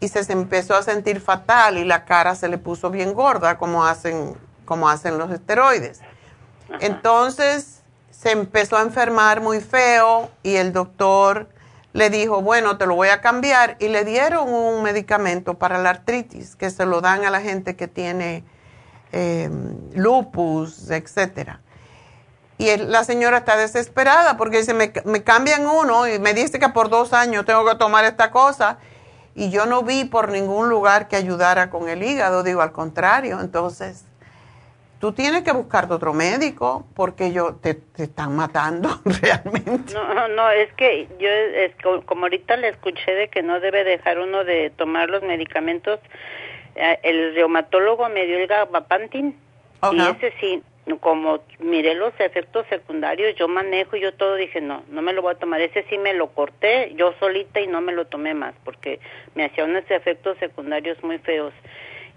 y se, se empezó a sentir fatal y la cara se le puso bien gorda como hacen, como hacen los esteroides. Entonces se empezó a enfermar muy feo y el doctor le dijo, bueno, te lo voy a cambiar y le dieron un medicamento para la artritis que se lo dan a la gente que tiene eh, lupus, etcétera. Y la señora está desesperada porque dice, me, me cambian uno y me dice que por dos años tengo que tomar esta cosa. Y yo no vi por ningún lugar que ayudara con el hígado, digo al contrario. Entonces, tú tienes que buscarte otro médico porque yo te, te están matando (laughs) realmente. No, no, es que yo, es co- como ahorita le escuché de que no debe dejar uno de tomar los medicamentos, eh, el reumatólogo me dio el gabapentin y ese sí, como miré los efectos secundarios, yo manejo y yo todo dije, no, no me lo voy a tomar, ese sí me lo corté yo solita y no me lo tomé más porque me hacía unos efectos secundarios muy feos.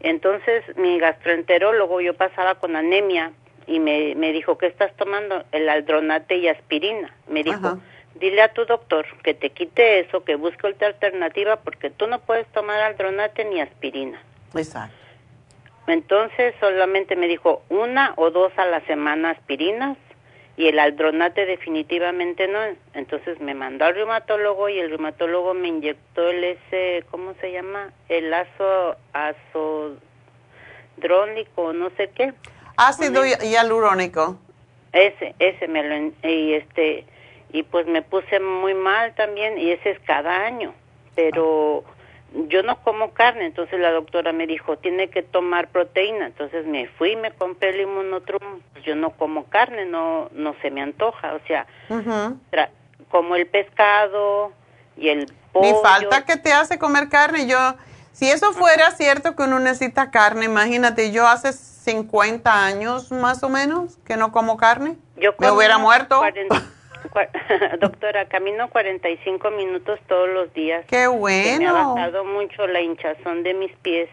Entonces mi gastroenterólogo, yo pasaba con anemia y me, me dijo, ¿qué estás tomando? El aldronate y aspirina. Me dijo, Ajá. dile a tu doctor que te quite eso, que busque otra alternativa porque tú no puedes tomar aldronate ni aspirina. Exacto. Entonces solamente me dijo una o dos a la semana aspirinas y el aldronate definitivamente no. Entonces me mandó al reumatólogo y el reumatólogo me inyectó el ese, ¿cómo se llama? El azo, azodrónico, no sé qué. Ácido hi- hialurónico. Ese, ese me lo, y este, y pues me puse muy mal también y ese es cada año, pero yo no como carne, entonces la doctora me dijo, tiene que tomar proteína, entonces me fui y me compré el inmunotrum, yo no como carne, no, no se me antoja, o sea, tra- como el pescado y el pollo. Ni falta que te hace comer carne. Yo, si eso fuera cierto que uno necesita carne, imagínate, yo hace 50 años más o menos que no como carne. Yo Me hubiera muerto. 40 cua- (laughs) (laughs) doctora, camino 45 minutos todos los días. Qué Se me ha bueno. bajado mucho la hinchazón de mis pies,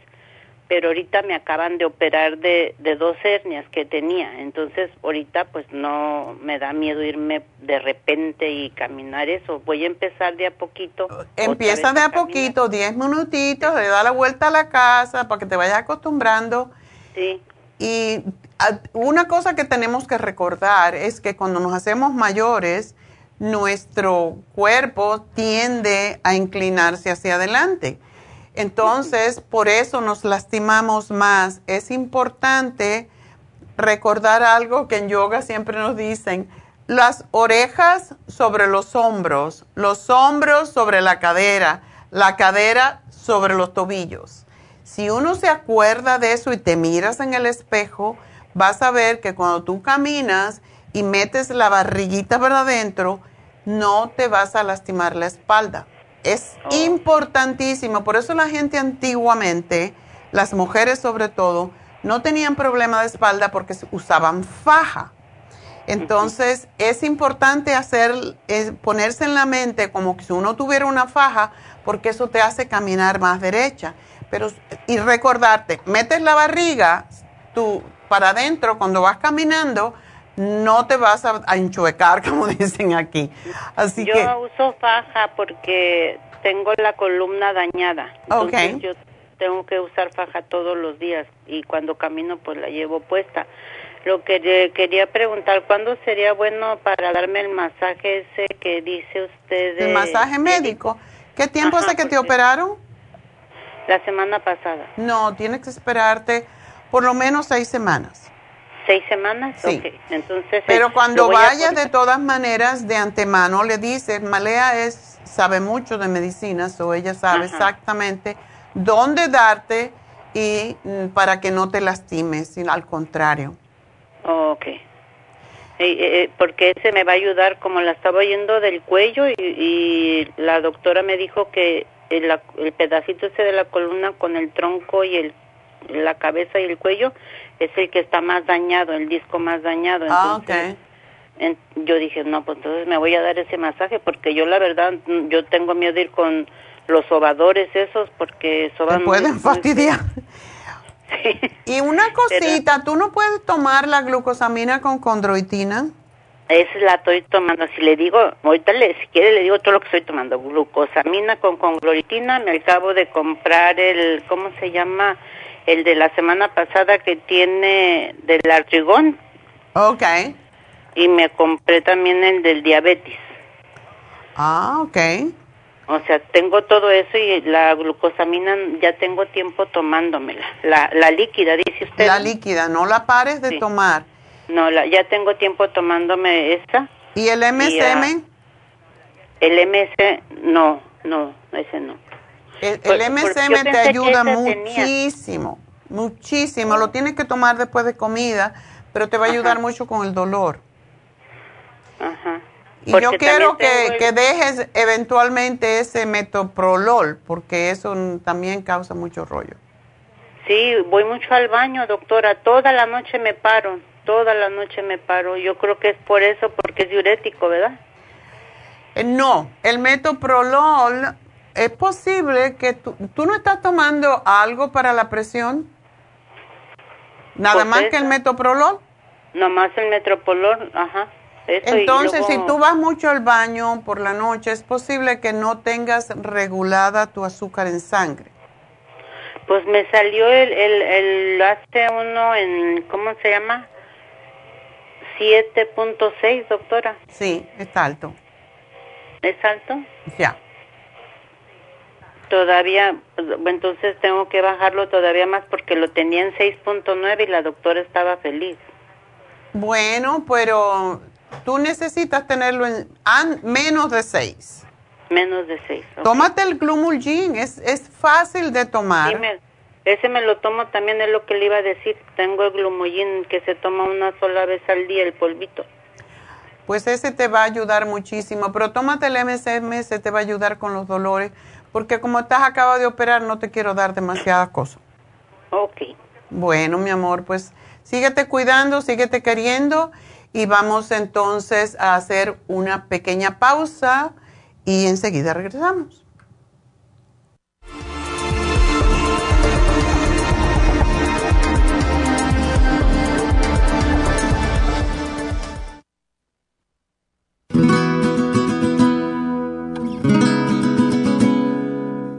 pero ahorita me acaban de operar de, de dos hernias que tenía. Entonces, ahorita pues no me da miedo irme de repente y caminar eso. Voy a empezar de a poquito. otra Empieza de a caminar. poquito, 10 minutitos, le da la vuelta a la casa para que te vayas acostumbrando. Sí. Y una cosa que tenemos que recordar es que cuando nos hacemos mayores, nuestro cuerpo tiende a inclinarse hacia adelante. Entonces, por eso nos lastimamos más. Es importante recordar algo que en yoga siempre nos dicen, las orejas sobre los hombros, los hombros sobre la cadera, la cadera sobre los tobillos. Si uno se acuerda de eso y te miras en el espejo, vas a ver que cuando tú caminas y metes la barriguita para adentro, no te vas a lastimar la espalda. Es oh. importantísimo, por eso la gente antiguamente, las mujeres sobre todo, no tenían problema de espalda porque usaban faja. Entonces, es importante hacer, ponerse en la mente como que si uno tuviera una faja, porque eso te hace caminar más derecha. Pero, y recordarte, metes la barriga tú, para adentro cuando vas caminando, no te vas a, enchuecar, (laughs) como dicen aquí. Así yo uso faja porque tengo la columna dañada. Entonces yo tengo que usar faja todos los días y cuando camino pues la llevo puesta. Lo que quería preguntar, ¿cuándo sería bueno para darme el masaje ese que dice usted? ¿El masaje médico? ¿Qué tiempo hace que te operaron? La semana pasada. No, tienes que esperarte por lo menos seis semanas. ¿Seis semanas? Sí. Entonces, Pero cuando vayas de todas maneras de antemano le dices, Malea es, sabe mucho de medicinas o ella sabe exactamente dónde darte y mm, para que no te lastimes, sino al contrario. ok. Eh, porque ese me va a ayudar, como la estaba oyendo del cuello y, la doctora me dijo que el, el, pedacito ese de la columna con el tronco y el, la cabeza y el cuello es el que está más dañado, el disco más dañado. ah, ok. yo dije, no, pues entonces me voy a dar ese masaje porque yo la verdad, yo tengo miedo de ir con los sobadores esos porque soban... Te pueden fastidiar. (laughs) Y una cosita, ¿tú no puedes tomar la glucosamina con condroitina? Esa la estoy tomando. Si le digo, ahorita le, si quiere le digo todo lo que estoy tomando. Glucosamina con condroitina. Me acabo de comprar el, ¿cómo se llama? El de la semana pasada que tiene del artrigón. Ok. Y me compré también el del diabetes. Ah, ok. O sea, tengo todo eso y la glucosamina ya tengo tiempo tomándomela. La, la líquida, dice usted. La líquida, no la pares de tomar. No, la, ya tengo tiempo tomándome esa. ¿Y el MSM? el MS, no, no, ese no. El, MSM te ayuda muchísimo, muchísimo. Lo tienes que tomar después de comida, pero te va a ayudar mucho con el dolor. Ajá. Y yo quiero que, que, dejes eventualmente ese metoprolol, porque eso también causa mucho rollo. Sí, voy mucho al baño, doctora. Toda la noche me paro, toda la noche me paro. Yo creo que es por eso, porque es diurético, ¿verdad? Eh, no, el metoprolol, es posible que tú, tú no estás tomando algo para la presión. Nada pues más que el metoprolol. Nada más el metoprolol, ajá. Entonces, si tú vas mucho al baño por la noche, es posible que no tengas regulada tu azúcar en sangre. Pues me salió el, el, el hace uno en, ¿cómo se llama? 7.6, doctora. Sí, es alto. ¿Es alto? Ya. Todavía, entonces tengo que bajarlo todavía más porque lo tenía en 6.9 y la doctora estaba feliz. Bueno, pero Tú necesitas tenerlo en menos de 6. Menos de 6. Tómate el Glumulgin, es, es fácil de tomar. ese me lo tomo también, es lo que le iba a decir. Tengo el Glumulgin que se toma una sola vez al día, el polvito. Pues ese te va a ayudar muchísimo, pero tómate el MSM, ese te va a ayudar con los dolores, porque como estás acabado de operar, no te quiero dar demasiadas cosas. Ok. Bueno, mi amor, pues síguete cuidando, síguete queriendo y vamos entonces a hacer una pequeña pausa y enseguida regresamos.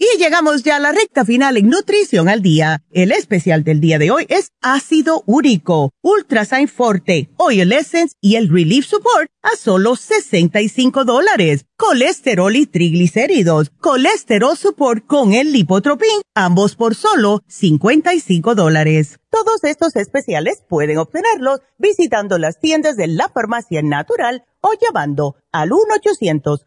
Y llegamos ya a la recta final en Nutrición al Día. El especial del día de hoy es ácido úrico, Ultrasign Forte, Oil Essence y el Relief Support a solo 65 dólares. Colesterol y triglicéridos, Colesterol Support con el Lipotropin, ambos por solo 55 dólares. Todos estos especiales pueden obtenerlos visitando las tiendas de la farmacia natural o llamando al 1 800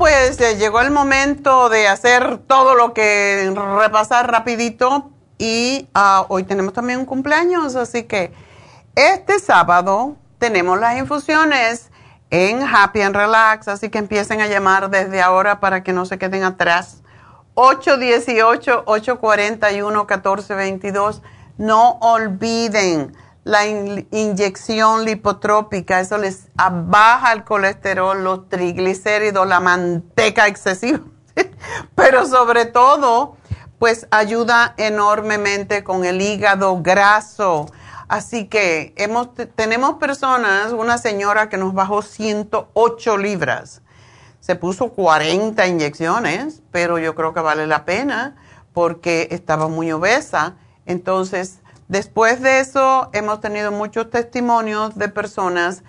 Pues llegó el momento de hacer todo lo que repasar rapidito y ah, hoy tenemos también un cumpleaños, así que este sábado tenemos las infusiones en Happy and Relax, así que empiecen a llamar desde ahora para que no se queden atrás. 818-841-1422. No olviden la inyección lipotrópica, eso les baja el colesterol, los triglicéridos, la manteca excesiva, (laughs) pero sobre todo, pues ayuda enormemente con el hígado graso. Así que hemos, tenemos personas, una señora que nos bajó 108 libras, se puso 40 inyecciones, pero yo creo que vale la pena porque estaba muy obesa. Entonces, Después de eso, hemos tenido muchos testimonios de personas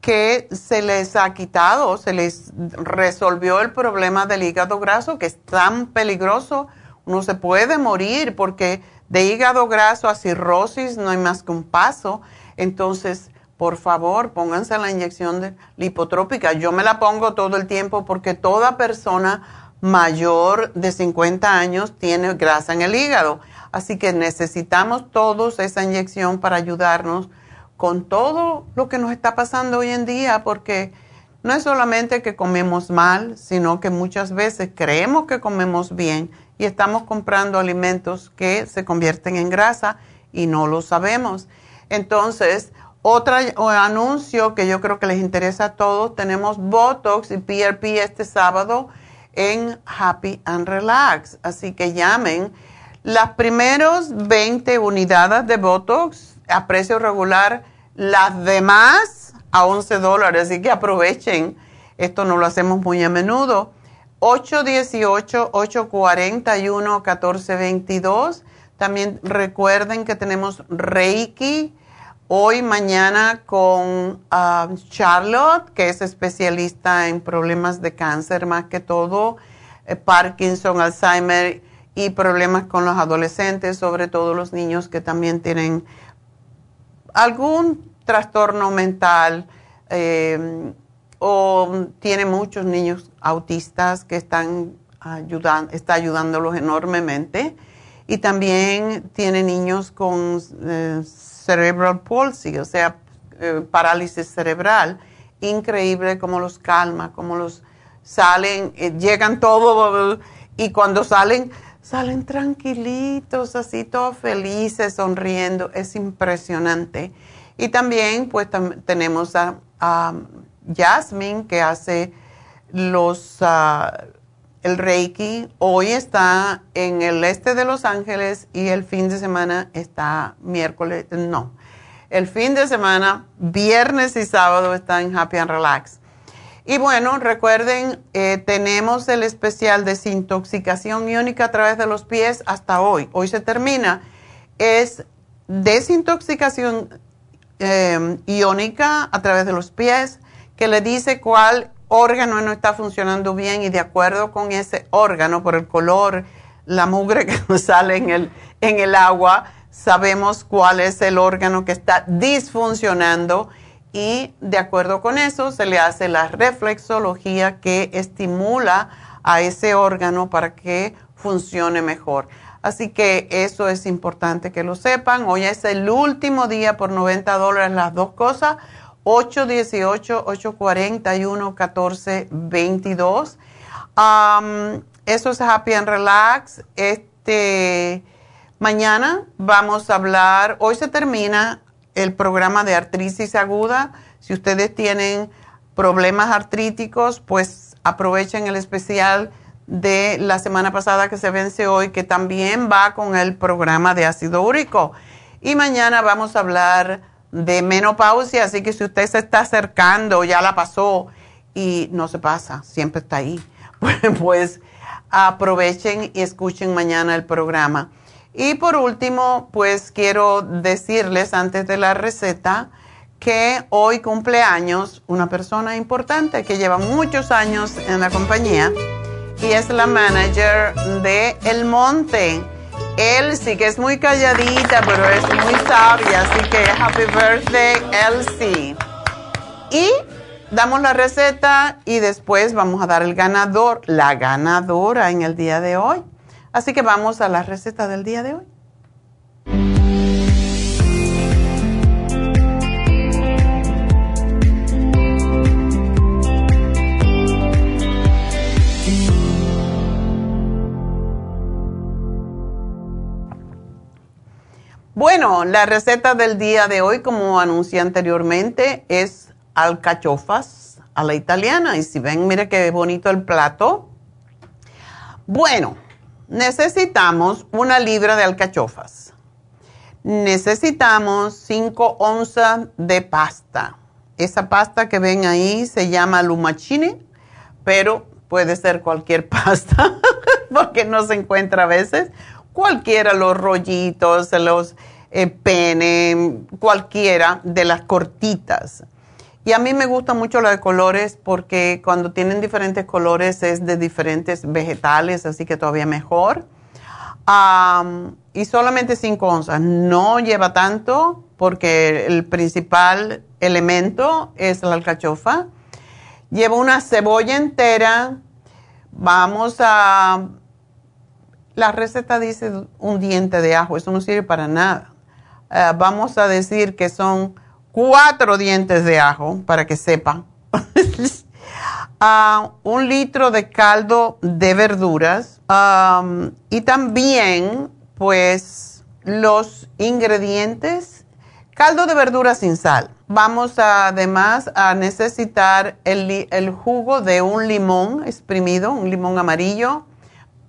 que se les ha quitado, se les resolvió el problema del hígado graso, que es tan peligroso. Uno se puede morir porque de hígado graso a cirrosis no hay más que un paso. Entonces, por favor, pónganse la inyección de lipotrópica. Yo me la pongo todo el tiempo porque toda persona mayor de 50 años tiene grasa en el hígado. Así que necesitamos todos esa inyección para ayudarnos con todo lo que nos está pasando hoy en día, porque no es solamente que comemos mal, sino que muchas veces creemos que comemos bien y estamos comprando alimentos que se convierten en grasa y no lo sabemos. Entonces, otro anuncio que yo creo que les interesa a todos, tenemos Botox y PRP este sábado en Happy and Relax. Así que llamen las primeros 20 unidades de Botox a precio regular, las demás a 11 dólares, así que aprovechen. Esto no lo hacemos muy a menudo. 818-841-1422. También recuerden que tenemos Reiki hoy, mañana con ah, Charlotte, que es especialista en problemas de cáncer más que todo, eh, Parkinson, Alzheimer y problemas con los adolescentes, sobre todo los niños que también tienen algún trastorno mental eh, o tiene muchos niños autistas que están ayudando, está ayudándolos enormemente. Y también tiene niños con eh, cerebral palsy, o sea, eh, parálisis cerebral. Increíble cómo los calma, cómo los salen, llegan todos y cuando salen salen tranquilitos, así todos felices, sonriendo. Es impresionante. Y también pues tenemos a, Jasmine que hace los, ah, el Reiki hoy está en el este de Los Ángeles y el fin de semana está miércoles, no, el fin de semana, viernes y sábado está en Happy and Relax. Y bueno, recuerden, eh, tenemos el especial desintoxicación iónica a través de los pies hasta hoy. Hoy se termina. Es desintoxicación eh, iónica a través de los pies que le dice cuál órgano no está funcionando bien y de acuerdo con ese órgano, por el color, la mugre (laughs) que nos sale en el, en el agua, sabemos cuál es el órgano que está disfuncionando y de acuerdo con eso se le hace la reflexología que estimula a ese órgano para que funcione mejor. Así que eso es importante que lo sepan. Hoy es el último día por 90 dólares las dos cosas. 818-841-1422. Um, eso es Happy and Relax. Este, mañana vamos a hablar, hoy se termina el programa de artritis aguda. Si ustedes tienen problemas artríticos, pues aprovechen el especial de la semana pasada que se vence hoy, que también va con el programa de ácido úrico. Y mañana vamos a hablar de menopausia, así que si usted se está acercando, ya la pasó y no se pasa, siempre está ahí, (laughs) pues aprovechen y escuchen mañana el programa. Y por último, pues quiero decirles antes de la receta que hoy cumple años una persona importante que lleva muchos años en la compañía y es la manager de El Monte. Sí que es muy calladita, pero es muy sabia, así que happy birthday, Elsie. Y damos la receta y después vamos a dar el ganador, la ganadora en el día de hoy. Así que vamos a la receta del día de hoy. Bueno, la receta del día de hoy, como anuncié anteriormente, es alcachofas a la italiana. Y si ven, mire qué bonito el plato. Bueno, necesitamos una libra de alcachofas. Necesitamos 5 onzas de pasta. Esa pasta que ven ahí se llama lumachine, pero puede ser cualquier (laughs) pasta, porque no se encuentra a veces cualquiera, los rollitos, los eh, pene, cualquiera de las cortitas. Y a mí me gusta mucho la de colores porque cuando tienen diferentes colores es de diferentes vegetales, así que todavía mejor. y solamente 5 onzas. No lleva tanto porque el principal elemento es la alcachofa. Lleva una cebolla entera. Vamos a la receta dice un diente de ajo, eso no sirve para nada. Eh, vamos a decir que son cuatro dientes de ajo, para que sepan. (laughs) Ah, un litro de caldo de verduras y también, pues, los ingredientes. Caldo de verduras sin sal. Vamos además a necesitar el, el jugo de un limón exprimido, un limón amarillo,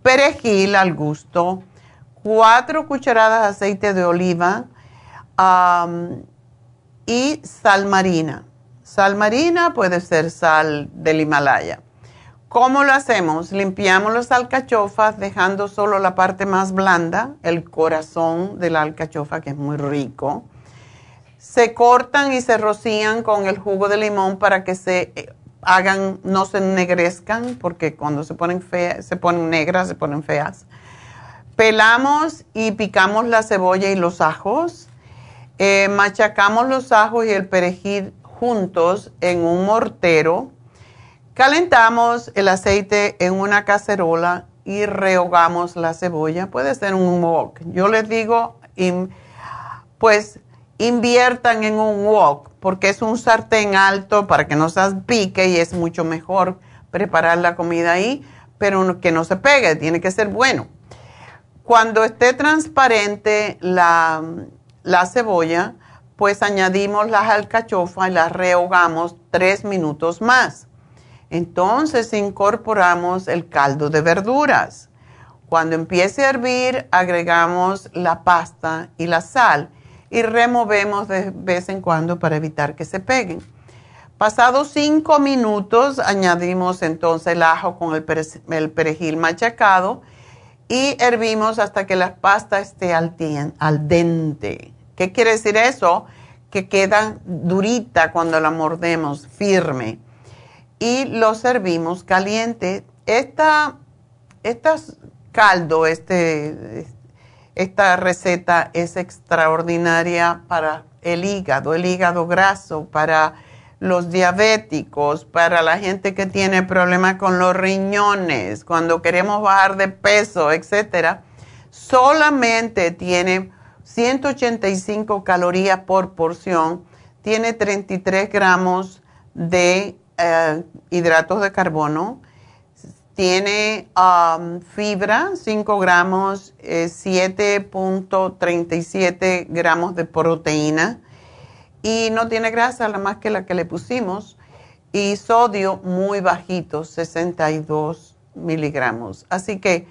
perejil al gusto, cuatro cucharadas de aceite de oliva y sal marina. Sal marina puede ser sal del Himalaya. ¿Cómo lo hacemos? Limpiamos las alcachofas dejando solo la parte más blanda, el corazón de la alcachofa que es muy rico. Se cortan y se rocían con el jugo de limón para que se eh, hagan, no se ennegrezcan, porque cuando se ponen feas, se ponen negras, se ponen feas. Pelamos y picamos la cebolla y los ajos. Eh, machacamos los ajos y el perejil juntos en un mortero. Calentamos el aceite en una cacerola y rehogamos la cebolla. Puede ser un wok. Yo les digo, pues inviertan en un wok porque es un sartén alto para que no se pique y es mucho mejor preparar la comida ahí, pero que no se pegue, tiene que ser bueno. Cuando esté transparente la, la cebolla, pues añadimos las alcachofas y las rehogamos tres minutos más. Entonces incorporamos el caldo de verduras. Cuando empiece a hervir, agregamos la pasta y la sal y removemos de vez en cuando para evitar que se peguen. Pasados cinco minutos, añadimos entonces el ajo con el, perejil machacado y hervimos hasta que la pasta esté al, dente. ¿Qué quiere decir eso? Que queda durita cuando la mordemos, firme. Y lo servimos caliente. Esta, caldo, este, esta receta es extraordinaria para el hígado, el hígado graso, para los diabéticos, para la gente que tiene problemas con los riñones, cuando queremos bajar de peso, etcétera, solamente tiene 185 calorías por porción, tiene 33 gramos de eh, hidratos de carbono, tiene um, fibra, 5 gramos, 7.37 eh, gramos de proteína y no tiene grasa, nada más que la que le pusimos, y sodio muy bajito, 62 miligramos. Así que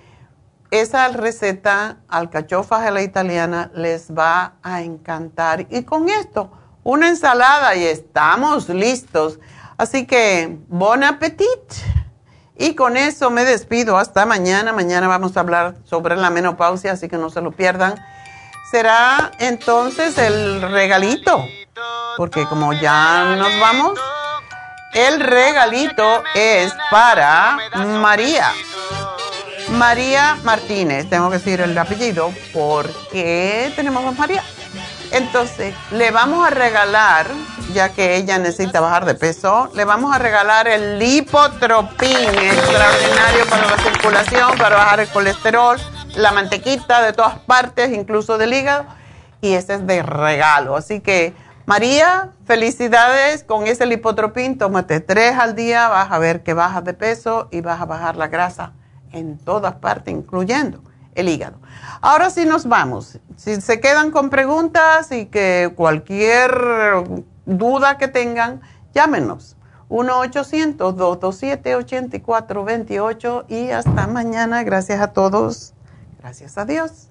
esa receta alcachofas a la italiana les va a encantar. Y con esto, una ensalada y estamos listos. Así que, bon appetit. Y con eso me despido hasta mañana. Mañana vamos a hablar sobre la menopausia, así que no se lo pierdan. Será entonces el regalito porque como ya nos vamos, el regalito es para María. María Martínez, tengo que decir el apellido porque tenemos a María. Entonces, le vamos a regalar, ya que ella necesita bajar de peso, le vamos a regalar el lipotropín, extraordinario para la circulación, para bajar el colesterol, la mantequita de todas partes, incluso del hígado, y ese es de regalo. Así que María, felicidades con ese lipotropín. Tómate tres al día, vas a ver que bajas de peso y vas a bajar la grasa en todas partes, incluyendo el hígado. Ahora sí nos vamos. Si se quedan con preguntas y que cualquier duda que tengan, llámenos. 1-800-227-8428 y hasta mañana. Gracias a todos. Gracias a Dios.